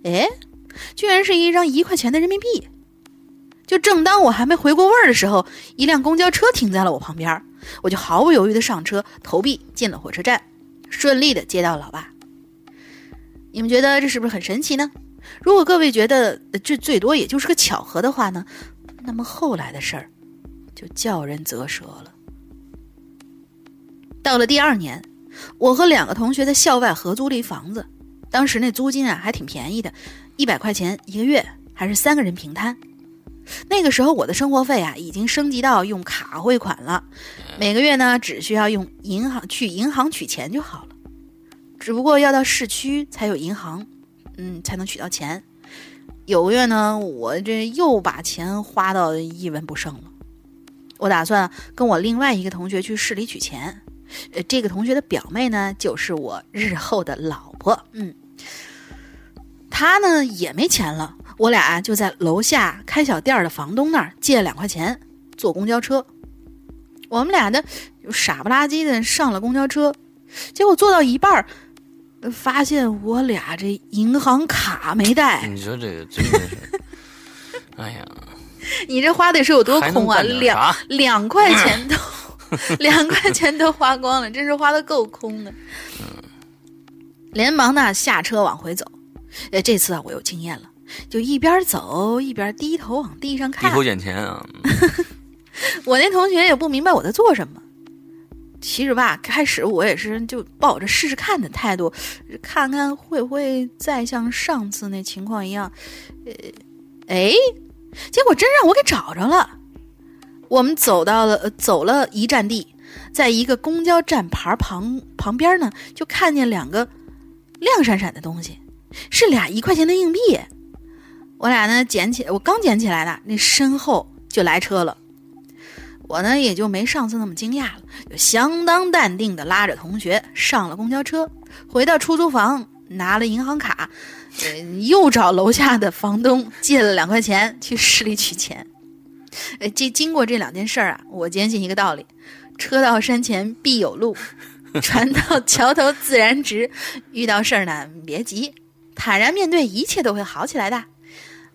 哎，居然是一张一块钱的人民币。就正当我还没回过味儿的时候，一辆公交车停在了我旁边，我就毫不犹豫的上车，投币进了火车站，顺利的接到老爸。你们觉得这是不是很神奇呢？如果各位觉得这最多也就是个巧合的话呢，那么后来的事儿就叫人啧舌了。到了第二年，我和两个同学在校外合租了一房子，当时那租金啊还挺便宜的，一百块钱一个月，还是三个人平摊。那个时候我的生活费啊已经升级到用卡汇款了，每个月呢只需要用银行去银行取钱就好了，只不过要到市区才有银行，嗯才能取到钱。有个月呢我这又把钱花到一文不剩了，我打算跟我另外一个同学去市里取钱，呃这个同学的表妹呢就是我日后的老婆，嗯，她呢也没钱了。我俩就在楼下开小店的房东那儿借了两块钱，坐公交车。我们俩呢，傻不拉几的上了公交车，结果坐到一半儿发现我俩这银行卡没带。你说这个真的是，哎呀，你这花的是有多空啊？两两块钱都 两块钱都花光了，真是花的够空的。连忙呢下车往回走。哎，这次啊，我有经验了。就一边走一边低头往地上看，低头捡钱啊！我那同学也不明白我在做什么。其实吧，开始我也是就抱着试试看的态度，看看会不会再像上次那情况一样。呃，哎，结果真让我给找着了。我们走到了，走了一站地，在一个公交站牌旁旁边呢，就看见两个亮闪闪的东西，是俩一块钱的硬币。我俩呢捡起，我刚捡起来呢，那身后就来车了。我呢也就没上次那么惊讶了，就相当淡定的拉着同学上了公交车，回到出租房拿了银行卡，呃，又找楼下的房东借了两块钱去市里取钱。呃，这经过这两件事儿啊，我坚信一个道理：车到山前必有路，船到桥头自然直。遇到事儿呢，别急，坦然面对，一切都会好起来的。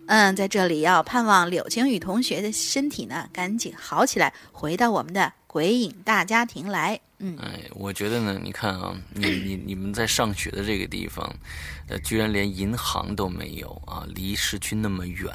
嗯，在这里要盼望柳晴雨同学的身体呢，赶紧好起来，回到我们的鬼影大家庭来。嗯，哎，我觉得呢，你看啊，你你你们在上学的这个地方，呃，居然连银行都没有啊，离市区那么远。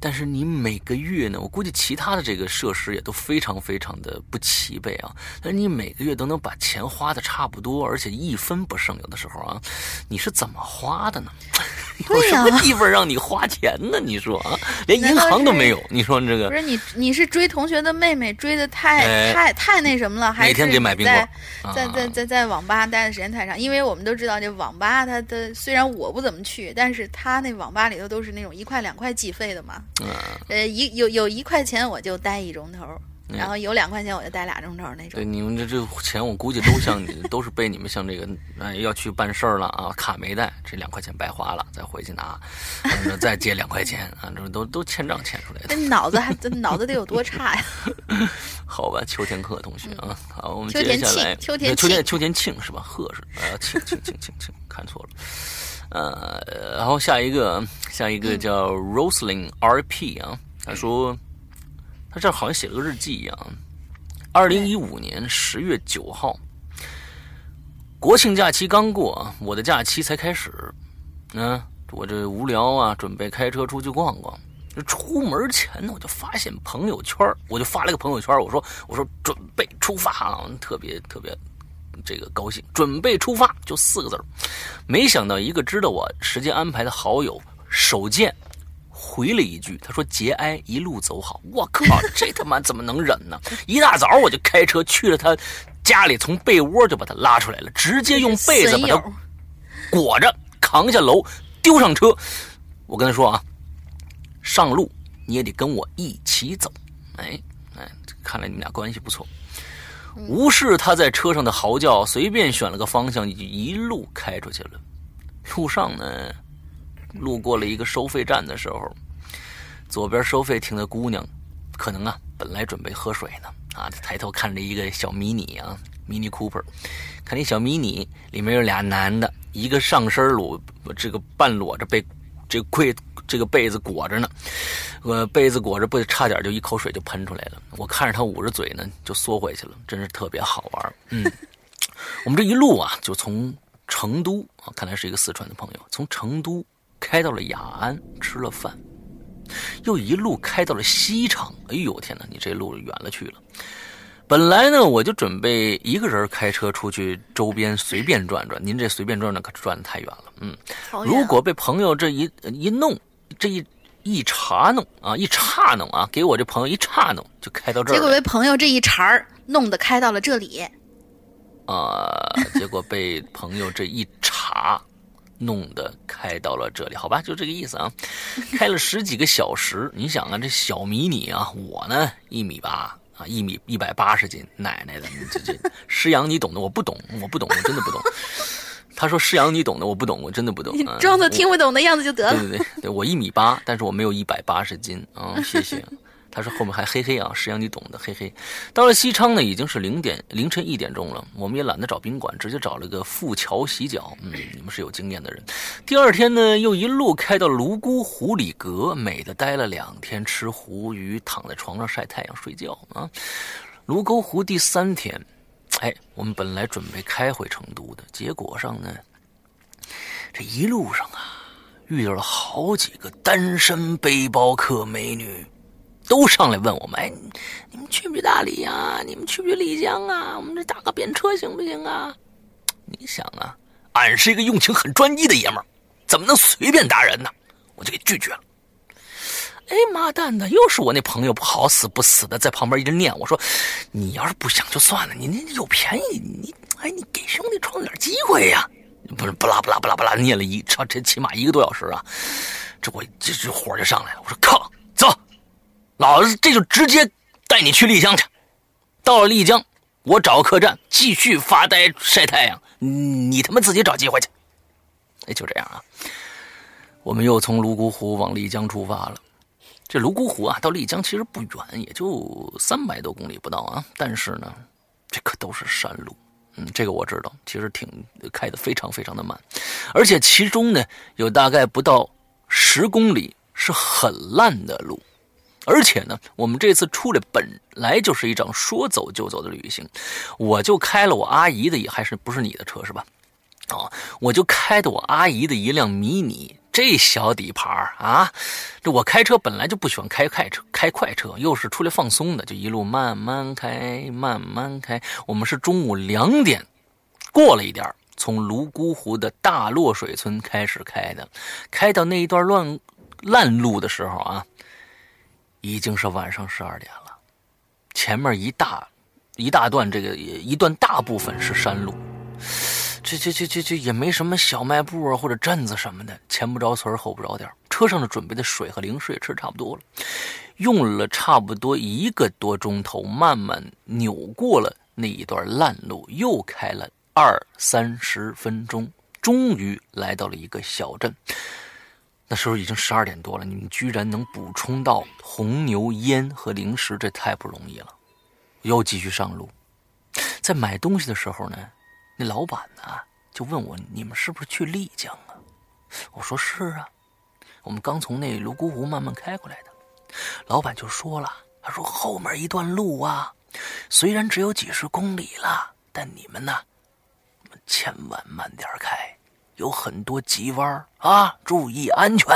但是你每个月呢，我估计其他的这个设施也都非常非常的不齐备啊。但是你每个月都能把钱花的差不多，而且一分不剩，有的时候啊，你是怎么花的呢？有什么地方让你花钱呢？你说啊，连银行都没有。你说这个不是你？你是追同学的妹妹追的太太太那什么了？还是每天给买冰棍？在在在在网吧待的时间太长，因为我们都知道这网吧它的虽然我不怎么去，但是他那网吧里头都是那种一块两块计费的嘛。呃，一有有一块钱我就待一钟头。然后有两块钱我就待俩钟头那种。对，你们这这钱我估计都像你，都是被你们像这个，哎，要去办事儿了啊，卡没带，这两块钱白花了，再回去拿，再借两块钱啊，这都都欠账欠出来的。这脑子还这脑子得有多差呀？好吧，秋天鹤同学啊，好，我们接下来秋天秋天庆是吧？贺是呃庆庆庆庆庆，看错了。呃，然后下一个下一个叫 Rosling RP 啊，他说他这好像写了个日记一样。二零一五年十月九号，国庆假期刚过啊，我的假期才开始。嗯，我这无聊啊，准备开车出去逛逛。出门前呢，我就发现朋友圈，我就发了个朋友圈，我说我说准备出发啊，特别特别这个高兴，准备出发就四个字没想到一个知道我时间安排的好友手贱回了一句，他说节哀一路走好。我靠，这他妈怎么能忍呢？一大早我就开车去了他家里，从被窝就把他拉出来了，直接用被子把他裹着扛下楼，丢上车。我跟他说啊。上路你也得跟我一起走，哎哎，看来你们俩关系不错。无视他在车上的嚎叫，随便选了个方向，一路开出去了。路上呢，路过了一个收费站的时候，左边收费亭的姑娘，可能啊，本来准备喝水呢，啊，抬头看着一个小迷你啊，迷你 Cooper，看那小迷你里面有俩男的，一个上身裸，这个半裸着被这柜。这个被子裹着呢，呃，被子裹着，不差点就一口水就喷出来了。我看着他捂着嘴呢，就缩回去了，真是特别好玩。嗯，我们这一路啊，就从成都啊，看来是一个四川的朋友，从成都开到了雅安吃了饭，又一路开到了西昌。哎呦天哪，你这路远了去了。本来呢，我就准备一个人开车出去周边随便转转，您这随便转转可转的太远了。嗯，如果被朋友这一一弄。这一一查弄啊，一岔弄啊，给我这朋友一岔弄，就开到这儿。结果被朋友这一茬儿弄得开到了这里。啊，结果被朋友这一查，弄得开到了这里。好吧，就这个意思啊。开了十几个小时，你想啊，这小迷你啊，我呢一米八啊，一米一百八十斤，奶奶的，这这 师阳你懂的，我不懂，我不懂，我真的不懂。他说：“师阳，你懂的，我不懂，我真的不懂。你装作听不懂的样子就得了。”对对对，对 我一米八，但是我没有一百八十斤啊！谢谢。他说后面还嘿嘿啊，师阳你懂的，嘿嘿。到了西昌呢，已经是零点凌晨一点钟了，我们也懒得找宾馆，直接找了个富桥洗脚。嗯，你们是有经验的人。第二天呢，又一路开到泸沽湖里阁，美的待了两天，吃湖鱼，躺在床上晒太阳睡觉啊。泸沽湖第三天。哎，我们本来准备开回成都的，结果上呢，这一路上啊，遇到了好几个单身背包客美女，都上来问我们：“哎，你们去不去大理呀？你们去不去丽江啊？我们这打个便车行不行啊？”你想啊，俺是一个用情很专一的爷们儿，怎么能随便搭人呢？我就给拒绝了。哎妈蛋的，又是我那朋友不好死不死的在旁边一直念我说：“你要是不想就算了，你那有便宜你哎你给兄弟创点机会呀！”不是不拉不拉不拉不拉念了一这这起码一个多小时啊，这我这这火就上来了。我说靠，走，老子这就直接带你去丽江去。到了丽江，我找个客栈继续发呆晒太阳，你他妈自己找机会去。哎，就这样啊，我们又从泸沽湖往丽江出发了。这泸沽湖啊，到丽江其实不远，也就三百多公里不到啊。但是呢，这可都是山路，嗯，这个我知道，其实挺开的非常非常的慢，而且其中呢有大概不到十公里是很烂的路，而且呢，我们这次出来本来就是一场说走就走的旅行，我就开了我阿姨的，也还是不是你的车是吧？啊，我就开的我阿姨的一辆迷你。这小底盘啊，这我开车本来就不喜欢开快车，开快车又是出来放松的，就一路慢慢开，慢慢开。我们是中午两点过了一点，从泸沽湖的大洛水村开始开的，开到那一段乱烂路的时候啊，已经是晚上十二点了。前面一大一大段这个一段大部分是山路。这这这这这也没什么小卖部啊，或者镇子什么的，前不着村后不着店。车上的准备的水和零食也吃差不多了，用了差不多一个多钟头，慢慢扭过了那一段烂路，又开了二三十分钟，终于来到了一个小镇。那时候已经十二点多了，你们居然能补充到红牛、烟和零食，这太不容易了。又继续上路，在买东西的时候呢。那老板呢，就问我：“你们是不是去丽江啊？”我说：“是啊。”我们刚从那泸沽湖慢慢开过来的。老板就说了，他说后面一段路啊，虽然只有几十公里了，但你们呢，千万慢点开，有很多急弯啊，注意安全。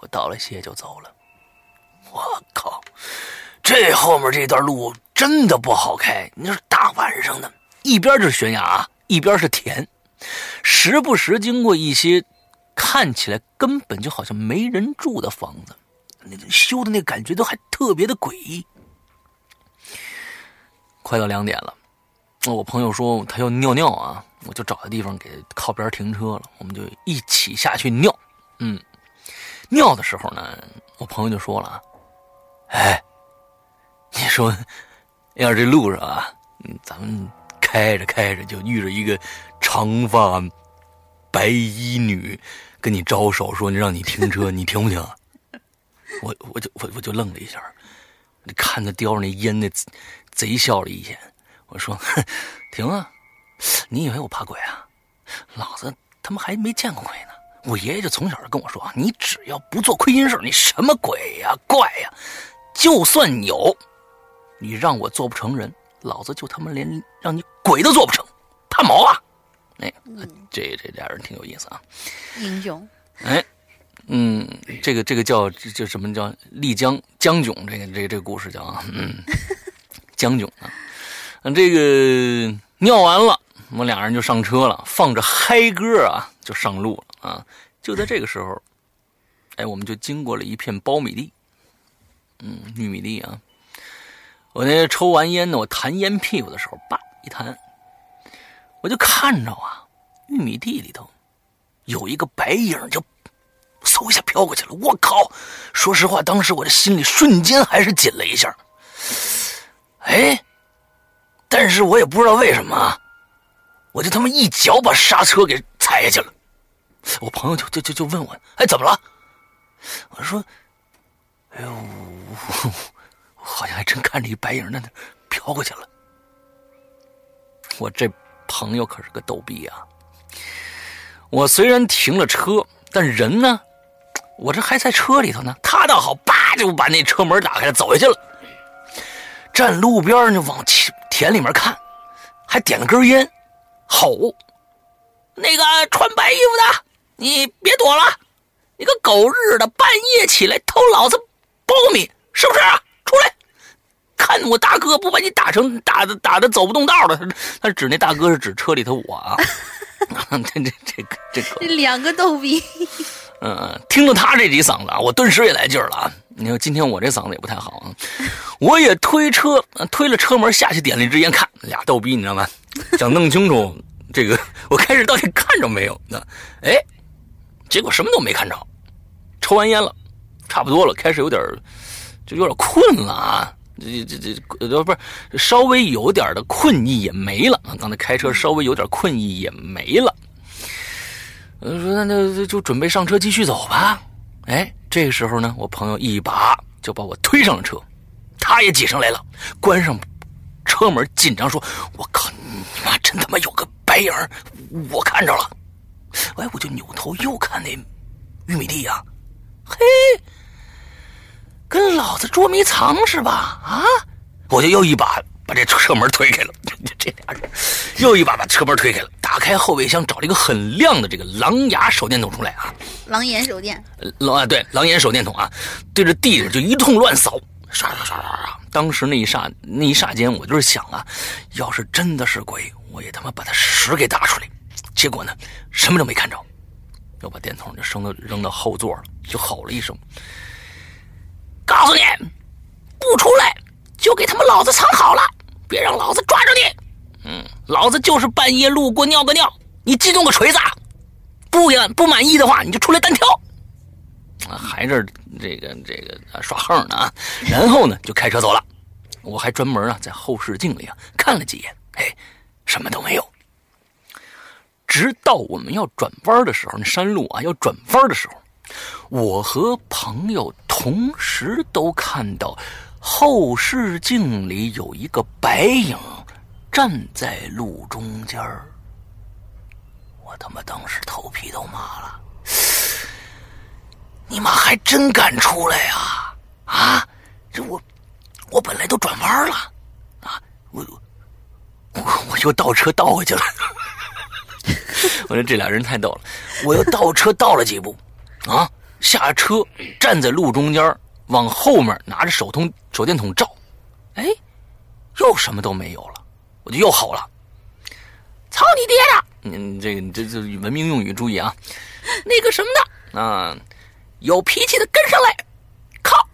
我道了谢就走了。我靠，这后面这段路真的不好开，你说大晚上的，一边就是悬崖，一边是田，时不时经过一些看起来根本就好像没人住的房子。那修的那感觉都还特别的诡异。快到两点了，我朋友说他要尿尿啊，我就找个地方给靠边停车了，我们就一起下去尿。嗯，尿的时候呢，我朋友就说了啊：“哎，你说要是这路上啊，咱们开着开着就遇着一个长发白衣女跟你招手，说让你停车，你停不停？”我我就我我就愣了一下，看他叼着那烟，那贼笑了一眼。我说：“ 停啊！你以为我怕鬼啊？老子他妈还没见过鬼呢！我爷爷就从小就跟我说，你只要不做亏心事，你什么鬼呀怪呀，就算有，你让我做不成人，老子就他妈连让你鬼都做不成，怕毛啊！哎，这这俩人挺有意思啊，英雄。哎。”嗯，这个这个叫这什么叫丽江江囧？这个这个这个故事叫啊，嗯，江囧啊。这个尿完了，我们俩人就上车了，放着嗨歌啊，就上路了啊。就在这个时候，哎，我们就经过了一片苞米地，嗯，玉米地啊。我那抽完烟呢，我弹烟屁股的时候，叭一弹，我就看着啊，玉米地里头有一个白影，就。嗖一下飘过去了，我靠！说实话，当时我这心里瞬间还是紧了一下。哎，但是我也不知道为什么，我就他妈一脚把刹车给踩下去了。我朋友就就就就问我，哎，怎么了？我说，哎呦，好像还真看着一白影在那飘过去了。我这朋友可是个逗逼啊！我虽然停了车，但人呢？我这还在车里头呢，他倒好，叭就把那车门打开了，走下去了。站路边就往田田里面看，还点了根烟，吼：“那个穿白衣服的，你别躲了！你个狗日的，半夜起来偷老子苞米，是不是？出来！看我大哥不把你打成打的打的走不动道了。”他指那大哥是指车里头我啊，这这这个这个两个逗逼。嗯，听了他这几嗓子啊，我顿时也来劲儿了啊！你说今天我这嗓子也不太好啊，我也推车，推了车门下去，点了一支烟，看俩逗逼，你知道吗？想弄清楚这个，我开始到底看着没有？呢哎，结果什么都没看着。抽完烟了，差不多了，开始有点就有点困了啊！这这这呃不是稍微有点的困意也没了！刚才开车稍微有点困意也没了。说那那就准备上车继续走吧。哎，这个时候呢，我朋友一把就把我推上了车，他也挤上来了，关上车门，紧张说：“我靠，你妈真他妈有个白影我看着了。”哎，我就扭头又看那玉米地呀，嘿，跟老子捉迷藏是吧？啊，我就又一把。把这车门推开了，这俩人又一把把车门推开了，打开后备箱找了一个很亮的这个狼牙手电筒出来啊，狼眼手电，狼啊对，狼眼手电筒啊，对着地上就一通乱扫，刷刷刷刷刷。当时那一刹那一刹间，我就是想啊，要是真的是鬼，我也他妈把他屎给打出来。结果呢，什么都没看着，又把电筒就扔到扔到后座了，就吼了一声：“告诉你，不出来！”就给他们老子藏好了，别让老子抓着你。嗯，老子就是半夜路过尿个尿，你激动个锤子！不愿不满意的话，你就出来单挑。啊，还是这个这个耍横呢啊！然后呢，就开车走了。我还专门啊在后视镜里啊看了几眼，哎，什么都没有。直到我们要转弯的时候，那山路啊要转弯的时候，我和朋友同时都看到。后视镜里有一个白影站在路中间我他妈当时头皮都麻了。你妈还真敢出来呀！啊，这我我本来都转弯了，啊，我我我又倒车倒回去了。我说这俩人太逗了，我又倒车倒了几步，啊，下车站在路中间，往后面拿着手通手电筒照，哎，又什么都没有了，我就又吼了：“操你爹的！”你，这个这这文明用语注意啊，那个什么的啊，有脾气的跟上来，靠！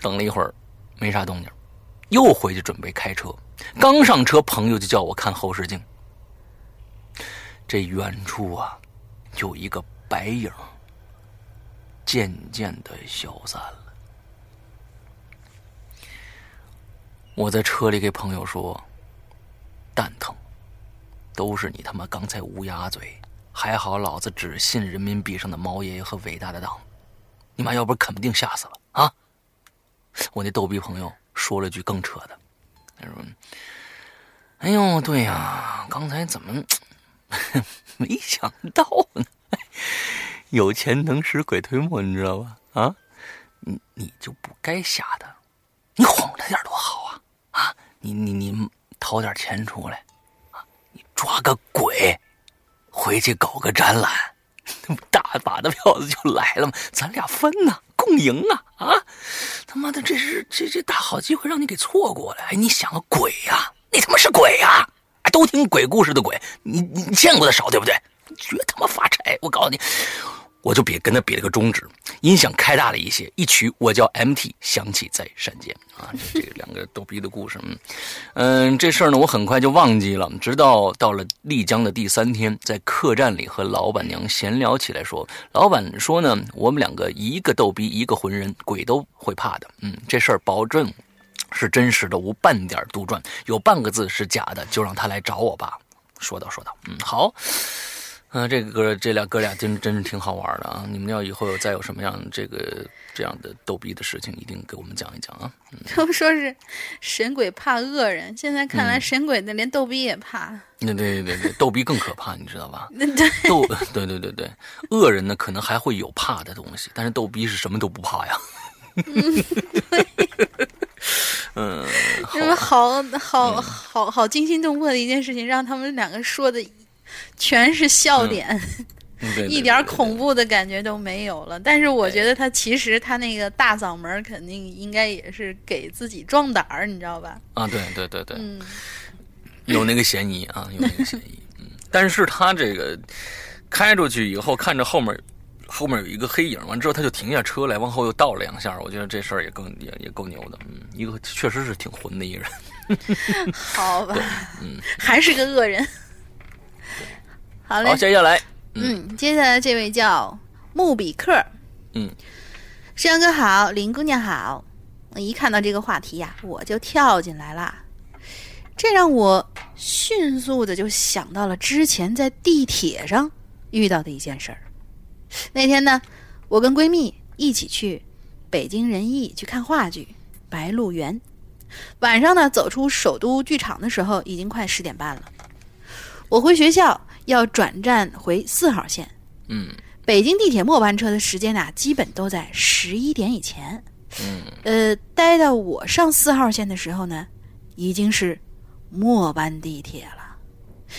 等了一会儿，没啥动静，又回去准备开车，刚上车，朋友就叫我看后视镜。这远处啊，有一个白影，渐渐的消散了。我在车里给朋友说：“蛋疼，都是你他妈刚才乌鸦嘴，还好老子只信人民币上的毛爷爷和伟大的党，你妈要不肯定吓死了啊！”我那逗逼朋友说了句更扯的，他说：“哎呦，对呀，刚才怎么？” 没想到呢，有钱能使鬼推磨，你知道吧？啊，你你就不该吓他，你哄他点多好啊！啊，你你你掏点钱出来，啊，你抓个鬼回去搞个展览，大把的票子就来了嘛，咱俩分呐，共赢啊！啊，他妈的，这是这这大好机会让你给错过了！哎，你想个鬼呀？你他妈是鬼呀？都听鬼故事的鬼，你你见过的少，对不对？绝他妈发财！我告诉你，我就比跟他比了个中指，音响开大了一些，一曲我叫 MT 响起在山间啊！这两个逗逼的故事，嗯，这事儿呢，我很快就忘记了。直到到了丽江的第三天，在客栈里和老板娘闲聊起来，说老板说呢，我们两个一个逗逼，一个浑人，鬼都会怕的。嗯，这事儿保证。是真实的，无半点杜撰。有半个字是假的，就让他来找我吧。说道说道，嗯，好，嗯，这个哥，这俩哥俩真真是挺好玩的啊。你们要以后有再有什么样这个这样的逗逼的事情，一定给我们讲一讲啊。都说是神鬼怕恶人，现在看来神鬼的连逗逼也怕。对对对对，逗逼更可怕，你知道吧？对逗，对对对对，恶人呢可能还会有怕的东西，但是逗逼是什么都不怕呀。嗯，因为好好好好惊心动魄的一件事情，让他们两个说的全是笑点，一点恐怖的感觉都没有了。但是我觉得他其实他那个大嗓门肯定应该也是给自己壮胆儿，你知道吧？啊，对对对对，有那个嫌疑啊，有那个 嫌疑。嗯，但是他这个开出去以后，看着后面。后面有一个黑影，完之后他就停下车来，往后又倒了两下。我觉得这事儿也更也也够牛的，嗯，一个确实是挺混的一个人。好吧，嗯，还是个恶人。好嘞，好，接下来，嗯，接下来这位叫穆比克，嗯，山阳哥好，林姑娘好。我一看到这个话题呀，我就跳进来了，这让我迅速的就想到了之前在地铁上遇到的一件事儿。那天呢，我跟闺蜜一起去北京人艺去看话剧《白鹿原》。晚上呢，走出首都剧场的时候，已经快十点半了。我回学校要转站回四号线。嗯，北京地铁末班车的时间呢，基本都在十一点以前。嗯，呃，待到我上四号线的时候呢，已经是末班地铁了。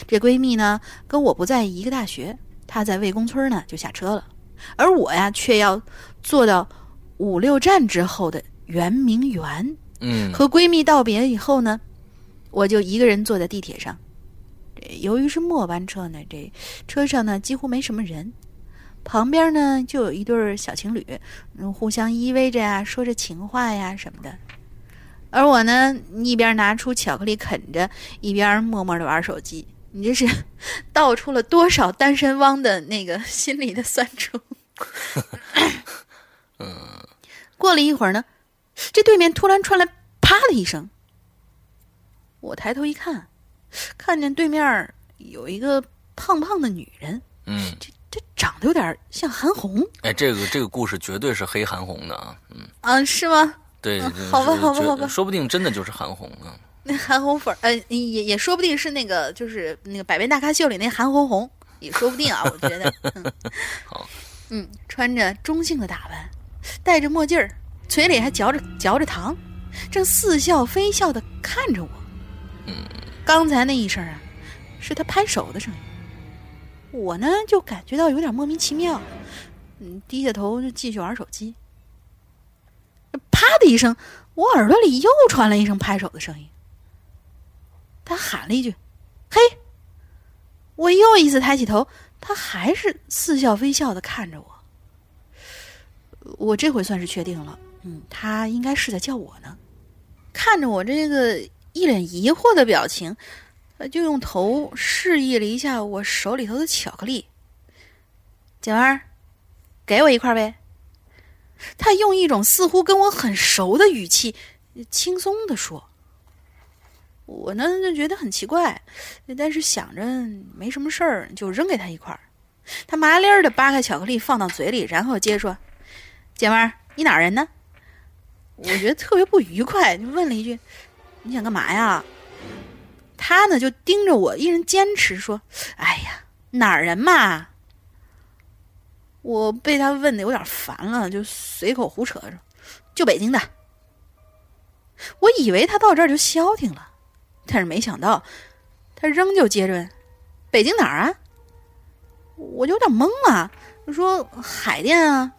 这闺蜜呢，跟我不在一个大学。她在魏公村呢，就下车了，而我呀，却要坐到五六站之后的圆明园。嗯，和闺蜜道别以后呢，我就一个人坐在地铁上。由于是末班车呢，这车上呢几乎没什么人，旁边呢就有一对小情侣，互相依偎着呀，说着情话呀什么的。而我呢，一边拿出巧克力啃着，一边默默的玩手机。你这是道出了多少单身汪的那个心里的酸楚？嗯。过了一会儿呢，这对面突然传来“啪”的一声。我抬头一看，看见对面有一个胖胖的女人。嗯。这这长得有点像韩红。哎，这个这个故事绝对是黑韩红的啊。嗯。啊，是吗？对。好吧，好吧，好吧。说不定真的就是韩红啊。那韩红粉，呃，也也说不定是那个，就是那个《百变大咖秀》里那韩红红，也说不定啊，我觉得。好，嗯，穿着中性的打扮，戴着墨镜儿，嘴里还嚼着嚼着糖，正似笑非笑的看着我。嗯，刚才那一声啊，是他拍手的声音。我呢，就感觉到有点莫名其妙，嗯，低下头就继续玩手机。啪的一声，我耳朵里又传来一声拍手的声音。他喊了一句：“嘿！”我又一次抬起头，他还是似笑非笑的看着我。我这回算是确定了，嗯，他应该是在叫我呢。看着我这个一脸疑惑的表情，他就用头示意了一下我手里头的巧克力。姐妹儿，给我一块呗。他用一种似乎跟我很熟的语气，轻松的说。我呢就觉得很奇怪，但是想着没什么事儿，就扔给他一块儿。他麻利儿的扒开巧克力放到嘴里，然后接着说：“姐们儿，你哪儿人呢？”我觉得特别不愉快，就问了一句：“你想干嘛呀？”他呢就盯着我，一人坚持说：“哎呀，哪儿人嘛？”我被他问的有点烦了，就随口胡扯着：“就北京的。”我以为他到这儿就消停了。但是没想到，他仍旧接着问：“北京哪儿啊？”我就有点懵了，就说：“海淀啊。”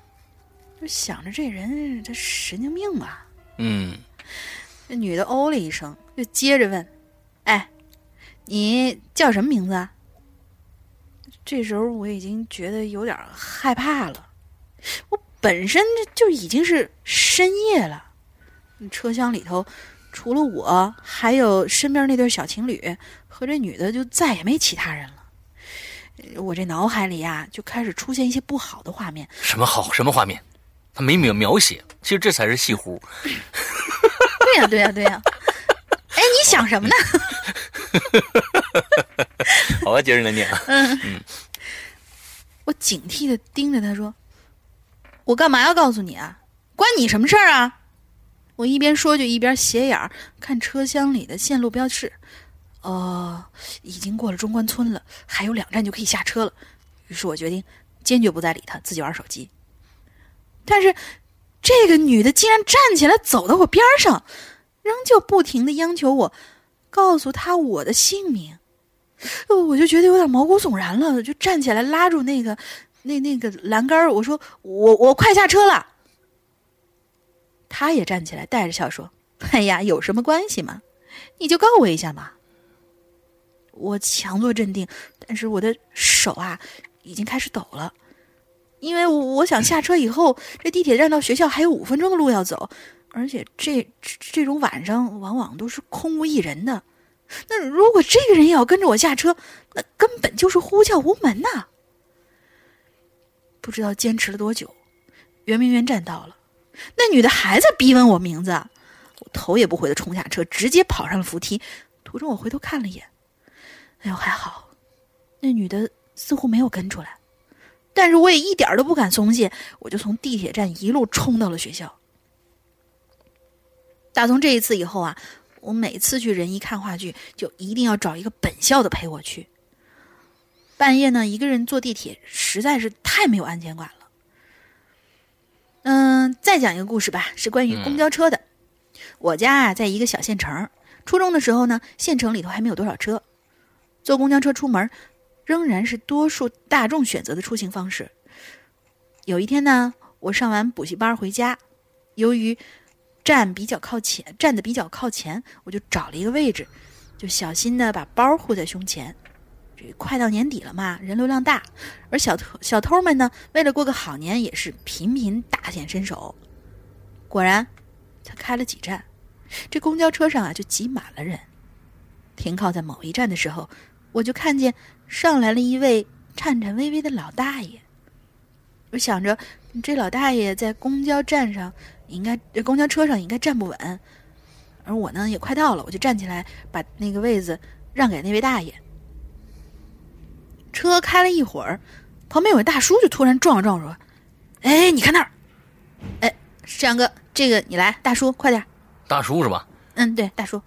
就想着这人他神经病吧？嗯。那女的哦了一声，又接着问：“哎，你叫什么名字啊？”这时候我已经觉得有点害怕了。我本身就已经是深夜了，车厢里头。除了我，还有身边那对小情侣和这女的，就再也没其他人了。我这脑海里呀，就开始出现一些不好的画面。什么好？什么画面？他没描描写。其实这才是戏胡。对呀，对呀，对呀。哎，你想什么呢？好吧，接着来念。嗯 嗯。我警惕的盯着他说：“我干嘛要告诉你啊？关你什么事儿啊？”我一边说，就一边斜眼看车厢里的线路标志。哦，已经过了中关村了，还有两站就可以下车了。于是我决定坚决不再理他，自己玩手机。但是这个女的竟然站起来走到我边上，仍旧不停的央求我告诉她我的姓名。我就觉得有点毛骨悚然了，就站起来拉住那个那那个栏杆我说：“我我快下车了。”他也站起来，带着笑说：“哎呀，有什么关系嘛？你就告我一下嘛。”我强作镇定，但是我的手啊已经开始抖了，因为我想下车以后，这地铁站到学校还有五分钟的路要走，而且这这种晚上往往都是空无一人的。那如果这个人也要跟着我下车，那根本就是呼叫无门呐！不知道坚持了多久，圆明园站到了。那女的还在逼问我名字，我头也不回的冲下车，直接跑上了扶梯。途中我回头看了一眼，哎呦还好，那女的似乎没有跟出来，但是我也一点都不敢松懈，我就从地铁站一路冲到了学校。打从这一次以后啊，我每次去仁义看话剧，就一定要找一个本校的陪我去。半夜呢，一个人坐地铁实在是太没有安全感了。嗯，再讲一个故事吧，是关于公交车的。我家啊，在一个小县城。初中的时候呢，县城里头还没有多少车，坐公交车出门，仍然是多数大众选择的出行方式。有一天呢，我上完补习班回家，由于站比较靠前，站的比较靠前，我就找了一个位置，就小心的把包护在胸前。这快到年底了嘛，人流量大，而小偷小偷们呢，为了过个好年，也是频频大显身手。果然，才开了几站，这公交车上啊就挤满了人。停靠在某一站的时候，我就看见上来了一位颤颤巍巍的老大爷。我想着，这老大爷在公交站上应该，公交车上应该站不稳，而我呢也快到了，我就站起来把那个位子让给那位大爷。车开了一会儿，旁边有位大叔就突然撞了撞说：“哎，你看那儿，哎，山阳哥，这个你来，大叔快点。”大叔是吧？嗯，对，大叔。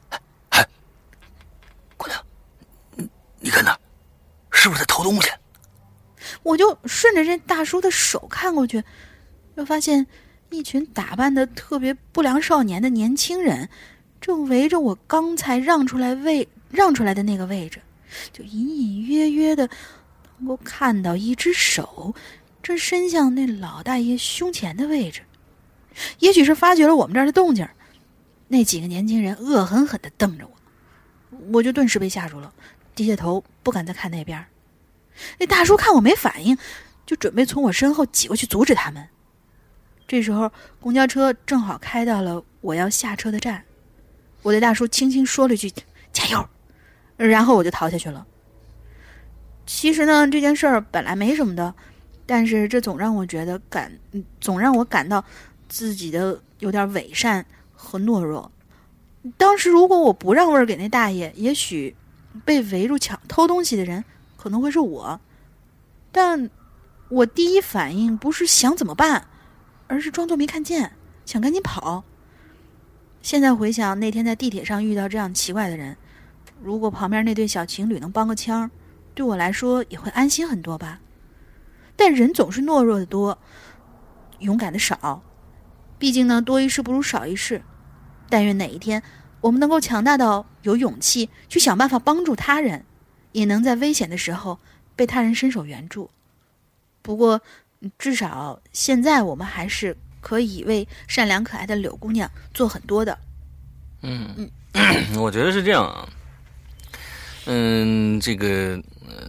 哎，姑娘，你你看那，是不是在偷东西？我就顺着这大叔的手看过去，就发现一群打扮的特别不良少年的年轻人，正围着我刚才让出来位让出来的那个位置，就隐隐约约的能够看到一只手正伸向那老大爷胸前的位置。也许是发觉了我们这儿的动静，那几个年轻人恶狠狠的瞪着我，我就顿时被吓住了，低下头不敢再看那边。那大叔看我没反应，就准备从我身后挤过去阻止他们。这时候，公交车正好开到了我要下车的站，我对大叔轻轻说了一句“加油”，然后我就逃下去了。其实呢，这件事儿本来没什么的，但是这总让我觉得感，总让我感到。自己的有点伪善和懦弱。当时如果我不让位给那大爷，也许被围住抢偷东西的人可能会是我。但我第一反应不是想怎么办，而是装作没看见，想赶紧跑。现在回想那天在地铁上遇到这样奇怪的人，如果旁边那对小情侣能帮个腔，对我来说也会安心很多吧。但人总是懦弱的多，勇敢的少。毕竟呢，多一事不如少一事。但愿哪一天，我们能够强大到有勇气去想办法帮助他人，也能在危险的时候被他人伸手援助。不过，至少现在我们还是可以为善良可爱的柳姑娘做很多的。嗯嗯，我觉得是这样啊。嗯，这个，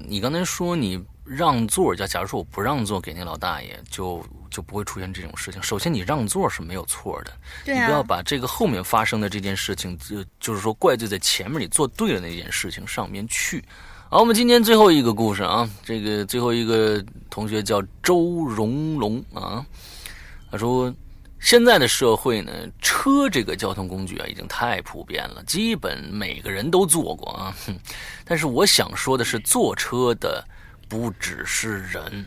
你刚才说你让座，假假如说我不让座给那老大爷，就。就不会出现这种事情。首先，你让座是没有错的，你不要把这个后面发生的这件事情，就就是说怪罪在前面你做对了那件事情上面去。好，我们今天最后一个故事啊，这个最后一个同学叫周荣龙啊，他说现在的社会呢，车这个交通工具啊已经太普遍了，基本每个人都坐过啊。但是我想说的是，坐车的不只是人。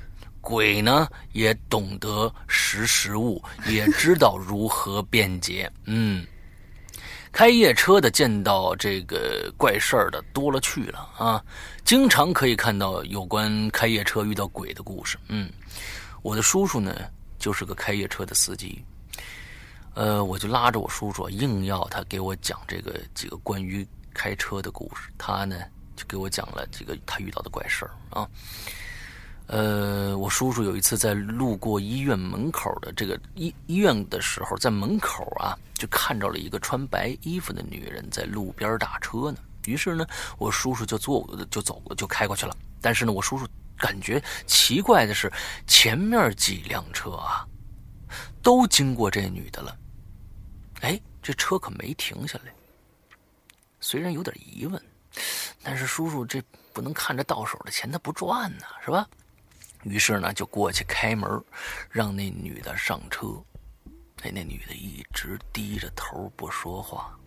鬼呢也懂得识时务，也知道如何便捷。嗯，开夜车的见到这个怪事儿的多了去了啊，经常可以看到有关开夜车遇到鬼的故事。嗯，我的叔叔呢就是个开夜车的司机，呃，我就拉着我叔叔，硬要他给我讲这个几个关于开车的故事。他呢就给我讲了几个他遇到的怪事儿啊。呃，我叔叔有一次在路过医院门口的这个医医院的时候，在门口啊，就看着了一个穿白衣服的女人在路边打车呢。于是呢，我叔叔就坐就走就开过去了。但是呢，我叔叔感觉奇怪的是，前面几辆车啊，都经过这女的了，哎，这车可没停下来。虽然有点疑问，但是叔叔这不能看着到手的钱他不赚呢，是吧？于是呢，就过去开门，让那女的上车。哎，那女的一直低着头不说话。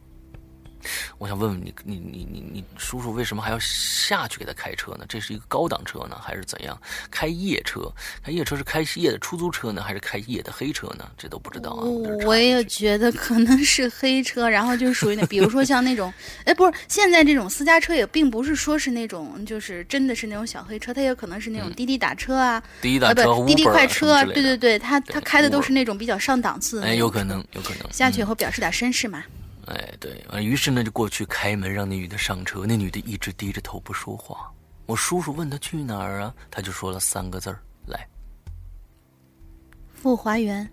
我想问问你，你你你你叔叔为什么还要下去给他开车呢？这是一个高档车呢，还是怎样？开夜车？开夜车是开夜的出租车呢，还是开夜的黑车呢？这都不知道啊。我也觉得可能是黑车，然后就属于那，比如说像那种，哎，不是，现在这种私家车也并不是说是那种，就是真的是那种小黑车，它也可能是那种滴滴打车啊，滴滴打车、滴滴快车，对对对，他他开的都是那种比较上档次。哎，有可能，有可能。下去以后表示点绅士嘛。哎，对，于是呢就过去开门，让那女的上车。那女的一直低着头不说话。我叔叔问她去哪儿啊，她就说了三个字儿：“来，富华园。”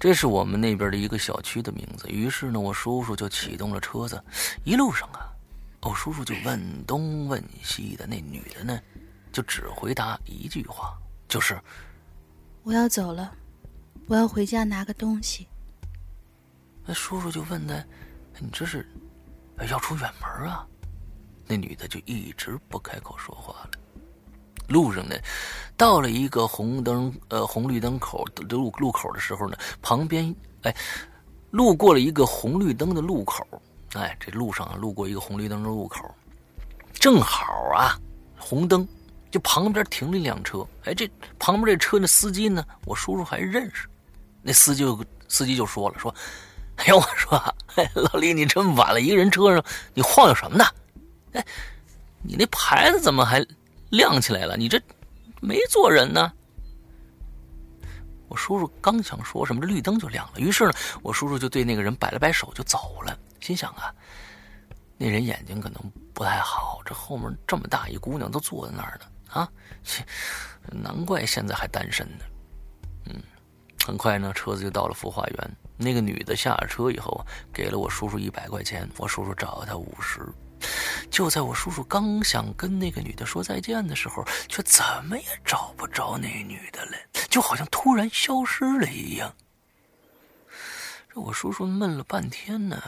这是我们那边的一个小区的名字。于是呢，我叔叔就启动了车子。一路上啊，我叔叔就问东问西的。那女的呢，就只回答一句话，就是：“我要走了，我要回家拿个东西。”那叔叔就问他：“你这是要出远门啊？”那女的就一直不开口说话了。路上呢，到了一个红灯呃红绿灯口的路路口的时候呢，旁边哎，路过了一个红绿灯的路口，哎，这路上啊路过一个红绿灯的路口，正好啊，红灯，就旁边停了一辆车。哎，这旁边这车的司机呢，我叔叔还认识。那司机司机就说了说。哎呦，我说，老李，你这么晚了，一个人车上，你晃悠什么呢？哎，你那牌子怎么还亮起来了，你这没坐人呢。我叔叔刚想说什么，这绿灯就亮了。于是呢，我叔叔就对那个人摆了摆手，就走了。心想啊，那人眼睛可能不太好，这后面这么大一姑娘都坐在那儿呢啊，难怪现在还单身呢。嗯，很快呢，车子就到了孵化园。那个女的下车以后，给了我叔叔一百块钱，我叔叔找了她五十。就在我叔叔刚想跟那个女的说再见的时候，却怎么也找不着那女的了，就好像突然消失了一样。这我叔叔闷了半天呢，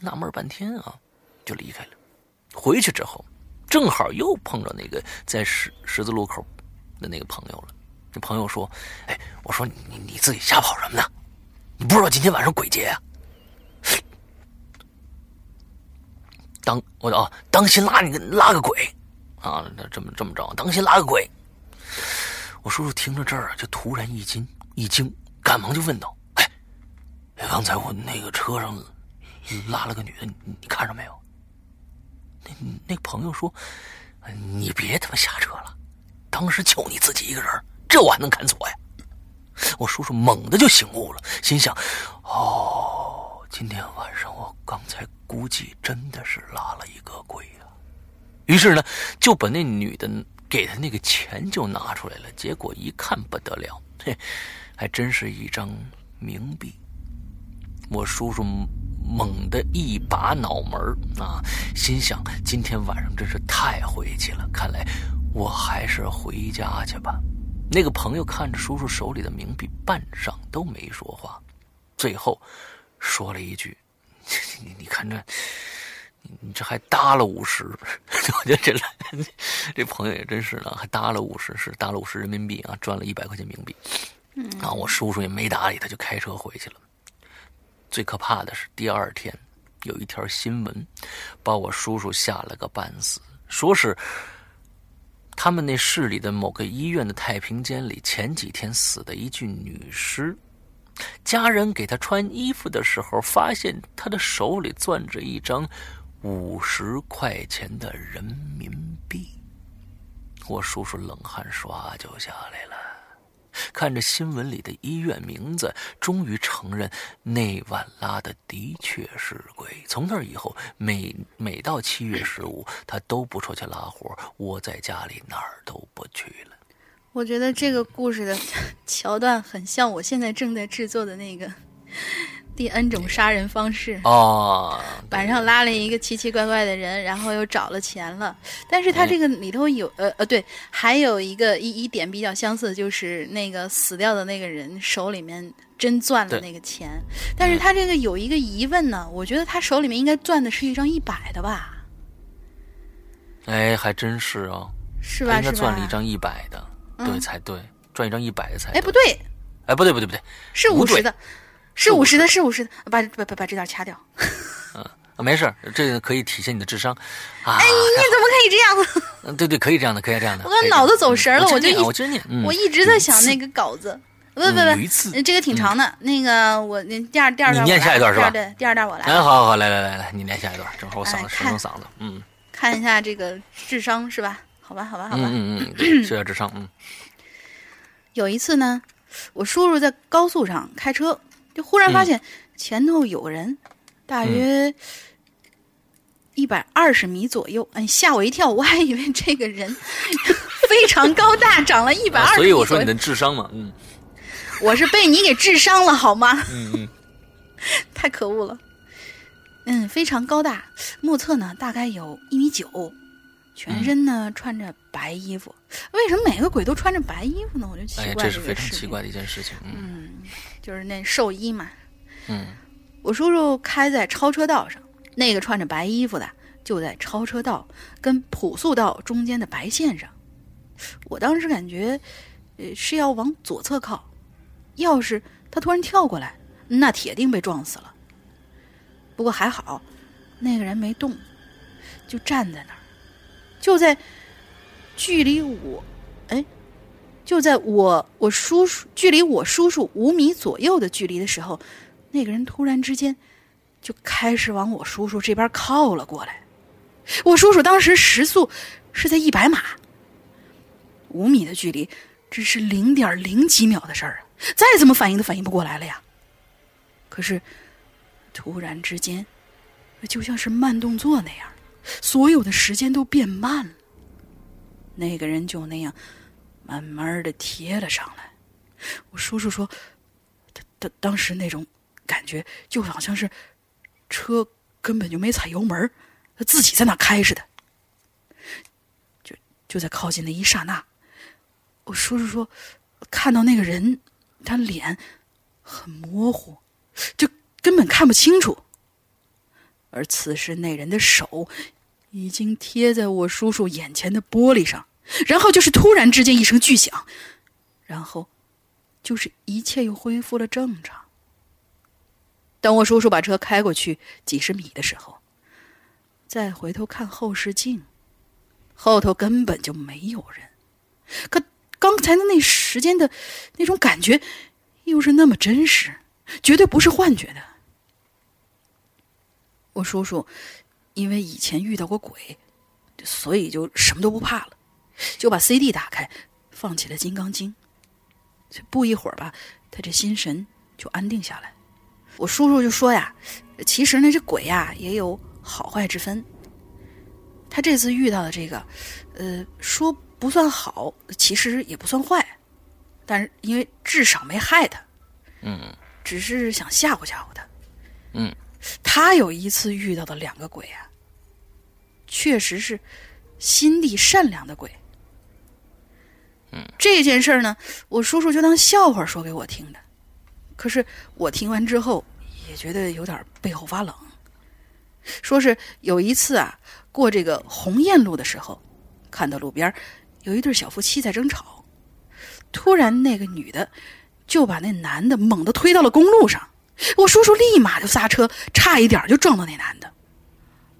纳闷半天啊，就离开了。回去之后，正好又碰着那个在十十字路口的那个朋友了。那朋友说：“哎，我说你你自己瞎跑什么呢？你不知道今天晚上鬼节呀？”当我啊，当心拉你个拉个鬼，啊，那这么这么着，当心拉个鬼。我叔叔听着这儿就突然一惊一惊，赶忙就问道：“哎，刚才我那个车上拉了个女的，你你看着没有？”那那朋友说：“你别他妈瞎扯了，当时就你自己一个人，这我还能看错呀？”我叔叔猛地就醒悟了，心想：“哦，今天晚上我刚才。”估计真的是拉了一个鬼啊！于是呢，就把那女的给他那个钱就拿出来了。结果一看不得了，嘿，还真是一张冥币。我叔叔猛地一把脑门啊，心想：今天晚上真是太晦气了。看来我还是回家去吧。那个朋友看着叔叔手里的冥币，半晌都没说话，最后说了一句。你你看这，你你这还搭了五十，我觉得这这朋友也真是呢，还搭了五十，是搭了五十人民币啊，赚了一百块钱冥币。啊，我叔叔也没搭理他，就开车回去了。最可怕的是第二天有一条新闻，把我叔叔吓了个半死，说是他们那市里的某个医院的太平间里前几天死的一具女尸。家人给她穿衣服的时候，发现她的手里攥着一张五十块钱的人民币。我叔叔冷汗唰就下来了，看着新闻里的医院名字，终于承认那晚拉的的确是鬼。从那以后，每每到七月十五，他都不出去拉活，窝在家里哪儿都不去了。我觉得这个故事的 桥段很像我现在正在制作的那个第 N 种杀人方式哦，晚上拉了一个奇奇怪怪的人，然后又找了钱了。但是他这个里头有呃呃，对，还有一个一一点比较相似，就是那个死掉的那个人手里面真攥了那个钱。但是他这个有一个疑问呢，我觉得他手里面应该攥的是一张一百的吧？哎，还真是哦，是吧？应该攥了一张一百的。对，才对，赚一张一百的才。哎，不对，哎，不对，不对，不对，是五十的，是五十的，是五十的，把把把把这段掐掉。嗯，没事，这个可以体现你的智商。哎，你你怎么可以这样？嗯，对对，可以这样的，可以这样的。我刚脑子走神了，我就一我真念，我一直在想那个稿子。不不不，这个挺长的。那个我第二第二段，你念下一段是吧？对，第二段我来。哎，好好好，来来来来，你念下一段，正好我嗓子声嗓子。嗯，看一下这个智商是吧？好吧，好吧，好吧。嗯嗯嗯，是下智商。嗯。有一次呢，我叔叔在高速上开车，就忽然发现前头有个人，大约一百二十米左右，哎，吓我一跳，我还以为这个人 非常高大，长了一百二十。所以我说你的智商嘛，嗯，我是被你给智商了好吗？嗯嗯，太可恶了。嗯，非常高大，目测呢大概有一米九。全身呢穿着白衣服，为什么每个鬼都穿着白衣服呢？我就奇怪这是非常奇怪的一件事情。嗯，就是那兽医嘛。嗯，我叔叔开在超车道上，那个穿着白衣服的就在超车道跟普速道中间的白线上。我当时感觉，呃，是要往左侧靠，要是他突然跳过来，那铁定被撞死了。不过还好，那个人没动，就站在那儿。就在距离我，哎，就在我我叔叔距离我叔叔五米左右的距离的时候，那个人突然之间就开始往我叔叔这边靠了过来。我叔叔当时时速是在一百码，五米的距离，只是零点零几秒的事儿啊！再怎么反应都反应不过来了呀。可是，突然之间，就像是慢动作那样，所有的时间都变慢了。那个人就那样慢慢的贴了上来。我叔叔说，他他当时那种感觉，就好像是车根本就没踩油门，他自己在那开似的。就就在靠近那一刹那，我叔叔说，看到那个人，他脸很模糊。就根本看不清楚，而此时那人的手已经贴在我叔叔眼前的玻璃上，然后就是突然之间一声巨响，然后就是一切又恢复了正常。当我叔叔把车开过去几十米的时候，再回头看后视镜，后头根本就没有人，可刚才的那时间的那种感觉又是那么真实。绝对不是幻觉的。我叔叔因为以前遇到过鬼，所以就什么都不怕了，就把 CD 打开，放起了《金刚经》。不一会儿吧，他这心神就安定下来。我叔叔就说呀：“其实呢，这鬼呀也有好坏之分。他这次遇到的这个，呃，说不算好，其实也不算坏，但是因为至少没害他。”嗯。只是想吓唬吓唬他。嗯，他有一次遇到的两个鬼啊，确实是心地善良的鬼。这件事儿呢，我叔叔就当笑话说给我听的。可是我听完之后也觉得有点背后发冷。说是有一次啊，过这个鸿雁路的时候，看到路边有一对小夫妻在争吵，突然那个女的。就把那男的猛地推到了公路上，我叔叔立马就刹车，差一点就撞到那男的。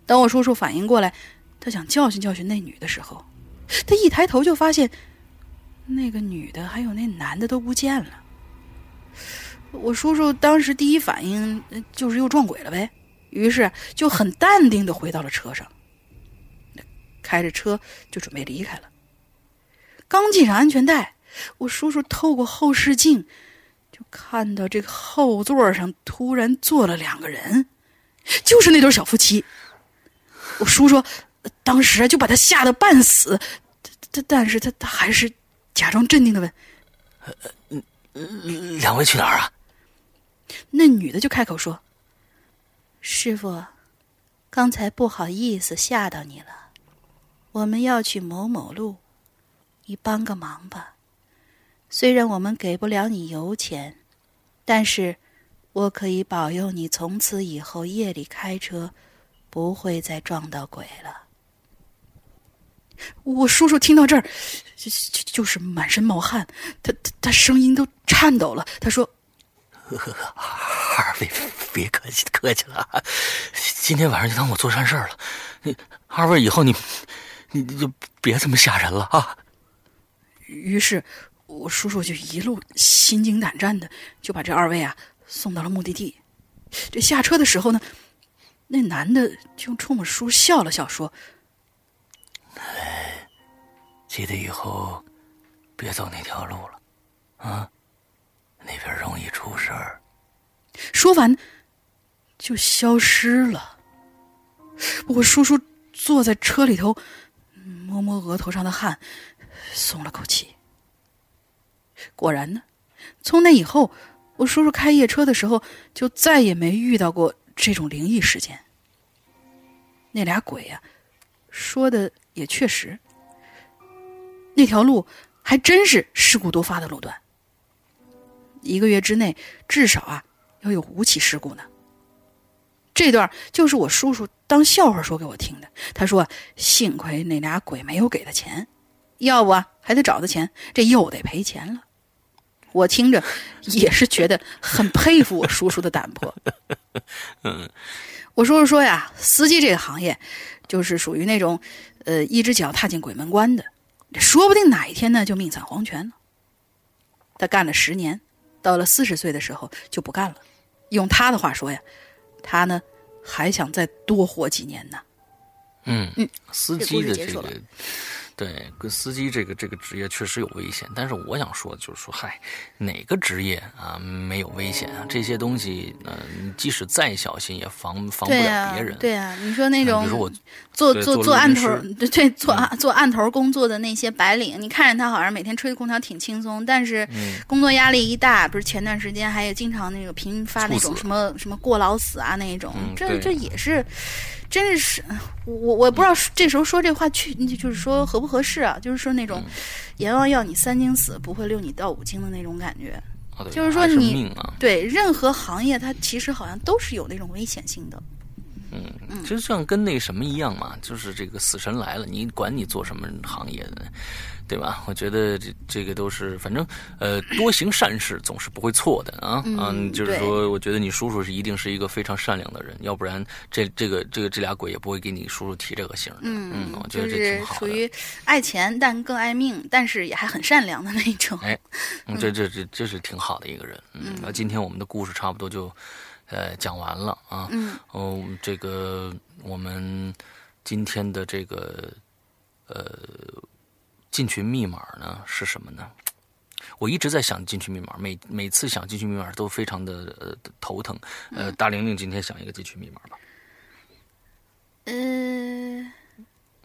等我叔叔反应过来，他想教训教训那女的时候，他一抬头就发现，那个女的还有那男的都不见了。我叔叔当时第一反应就是又撞鬼了呗，于是就很淡定的回到了车上，开着车就准备离开了。刚系上安全带。我叔叔透过后视镜，就看到这个后座上突然坐了两个人，就是那对小夫妻。我叔叔当时就把他吓得半死，但但是他他还是假装镇定的问：“两位去哪儿啊？”那女的就开口说：“师傅，刚才不好意思吓到你了，我们要去某某路，你帮个忙吧。”虽然我们给不了你油钱，但是我可以保佑你从此以后夜里开车不会再撞到鬼了。我叔叔听到这儿，就就就是满身冒汗，他他他声音都颤抖了。他说：“呵呵呵二位别客气客气了，今天晚上就当我做善事了。你二位以后你你你就别这么吓人了啊。”于是。我叔叔就一路心惊胆战的，就把这二位啊送到了目的地。这下车的时候呢，那男的就冲我叔笑了笑，说：“哎，记得以后别走那条路了，啊，那边容易出事儿。”说完就消失了。我叔叔坐在车里头，摸摸额头上的汗，松了口气。果然呢，从那以后，我叔叔开夜车的时候，就再也没遇到过这种灵异事件。那俩鬼呀，说的也确实，那条路还真是事故多发的路段。一个月之内，至少啊要有五起事故呢。这段就是我叔叔当笑话说给我听的。他说：“幸亏那俩鬼没有给他钱，要不啊还得找他钱，这又得赔钱了。”我听着也是觉得很佩服我叔叔的胆魄。嗯，我叔叔说呀，司机这个行业就是属于那种，呃，一只脚踏进鬼门关的，说不定哪一天呢就命丧黄泉了。他干了十年，到了四十岁的时候就不干了。用他的话说呀，他呢还想再多活几年呢。嗯嗯，司机的这个对，跟司机这个这个职业确实有危险，但是我想说的，就是说，嗨，哪个职业啊没有危险啊？这些东西，嗯、即使再小心，也防防不了别人。，对啊，你说那嗯种比如说我做做做 做案头对对，做案做案头工作的那些白领，你看着他好像每天吹空调挺轻松，但是嗯工作压力一大，不是前段时间还有经常那个频发那种什么什么过劳死啊那种，这这也是，真是我我不知道这时候说这话去就是说合不合适啊？就是说那嗯种阎王要你三更死，不会六你到五更的那种感觉。哦对就是说你命啊，对任何行业，它其实好像都是有那种危险性的。嗯，就像跟那什么一样嘛，就是这个死神来了，你管你做什么行业的，对吧？我觉得这这个都是，反正呃，多行善事总是不会错的啊。嗯就是说，我觉得你叔叔是一定是一个非常善良的人，要不然这这个这个这俩鬼也不会给你叔叔提这个姓。嗯，我觉得这挺好的。属于爱钱但更爱命，但是也还很善良的那种。哎，嗯，这这这这是挺好的一个人。嗯，那今天我们的故事差不多就呃讲完了啊。嗯，哦，这个我们今天的这个呃进群密码呢是什么呢？我一直在想进群密码，每每次想进群密码都非常的呃头疼。呃，大玲玲今天想一个进群密码吧，呃，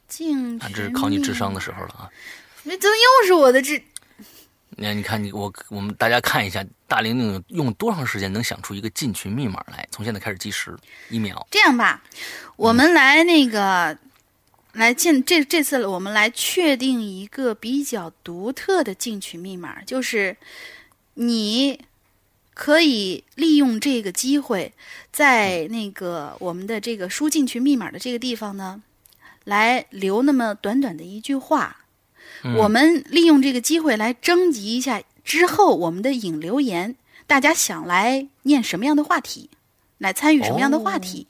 进啊，这是考你智商的时候了啊。那怎么又是我的智？那你看你我我们大家看一下，大玲玲用多长时间能想出一个进群密码来？从现在开始计时，一秒。这样吧，我们来那个。来进这这次我们来确定一个比较独特的进群密码，就是你可以利用这个机会，在那个我们的这个输进去密码的这个地方呢，来留那么短短的一句话。我们利用这个机会来征集一下之后我们的引留言，大家想来念什么样的话题，来参与什么样的话题。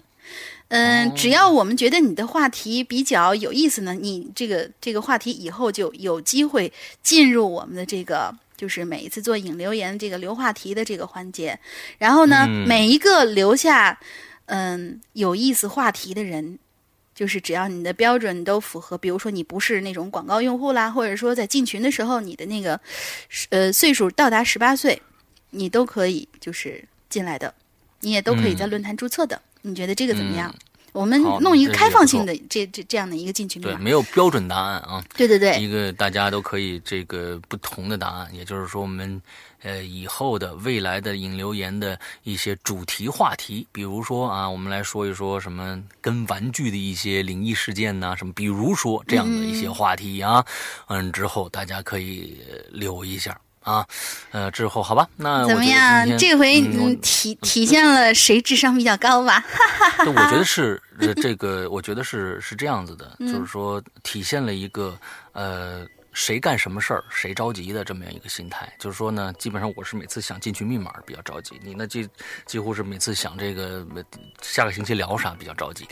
嗯，只要我们觉得你的话题比较有意思呢，你这个这个话题以后就有机会进入我们的这个，就是每一次做引留言这个留话题的这个环节。然后呢，嗯。每一个留下嗯。有意思话题的人，就是只要你的标准都符合，比如说你不是那种广告用户啦，或者说在进群的时候你的那个呃岁数到达十八岁，你都可以就是进来的，你也都可以在嗯。论坛注册的。你觉得这个怎么样？嗯。我们弄一个开放性的这这这样的一个进群密对，没有标准答案啊。对对对。一个大家都可以这个不同的答案，也就是说，我们呃以后的未来的引流言的一些主题话题，比如说啊，我们来说一说什么跟玩具的一些灵异事件呐、什么，比如说这样的一些话题啊，嗯，之后大家可以呃留一下啊，呃，之后好吧，那我怎么样？这回嗯我嗯体体现了谁智商比较高吧？对，我觉得是 呃这个，我觉得是是这样子的，嗯就是说体现了一个呃谁干什么事儿谁着急的这么样一个心态。就是说呢，基本上我是每次想进去密码比较着急，你呢几几乎是每次想这个呃下个星期聊啥比较着急。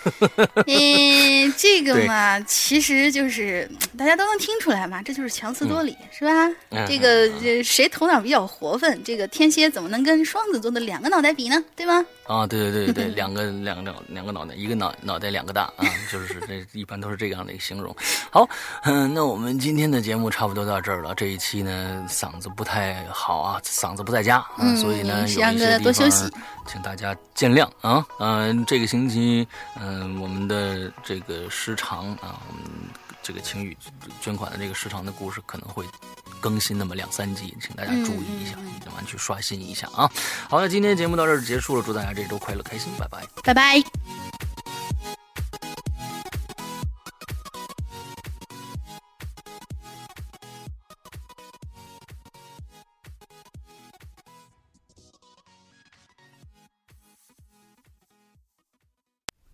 嗯，这个嘛，其实就是大家都能听出来嘛，这就是强词夺理，是吧？嗯这个这谁头脑比较活泛？这个天蝎怎么能跟双子座的两个脑袋比呢？对吗？啊，对对对对 对，两个两个两个脑袋，一个脑脑袋两个大啊，就是这一般都是这样的一个形容。好，嗯，那我们今天的节目差不多到这儿了。这一期呢，嗓子不太好啊，嗓子不在家啊，嗯所以呢，有一些地方多休息请大家见谅啊。嗯、这个星期，嗯、我们的这个时长啊，我们这个晴雨捐款的这个时长的故事可能会更新那么两三集，请大家注意一下，慢慢去刷新一下啊。好，那今天节目到这儿结束了，祝大家这周快乐开心，拜拜。拜拜。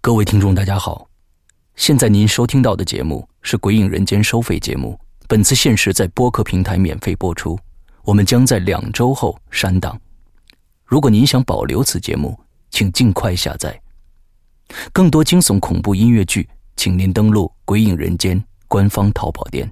各位听众，大家好，现在您收听到的节目是《鬼影人间》收费节目，本次限时在播客平台免费播出，我们将在两周后删档。如果您想保留此节目，请尽快下载。更多惊悚恐怖音乐剧，请您登录《鬼影人间》官方淘宝店。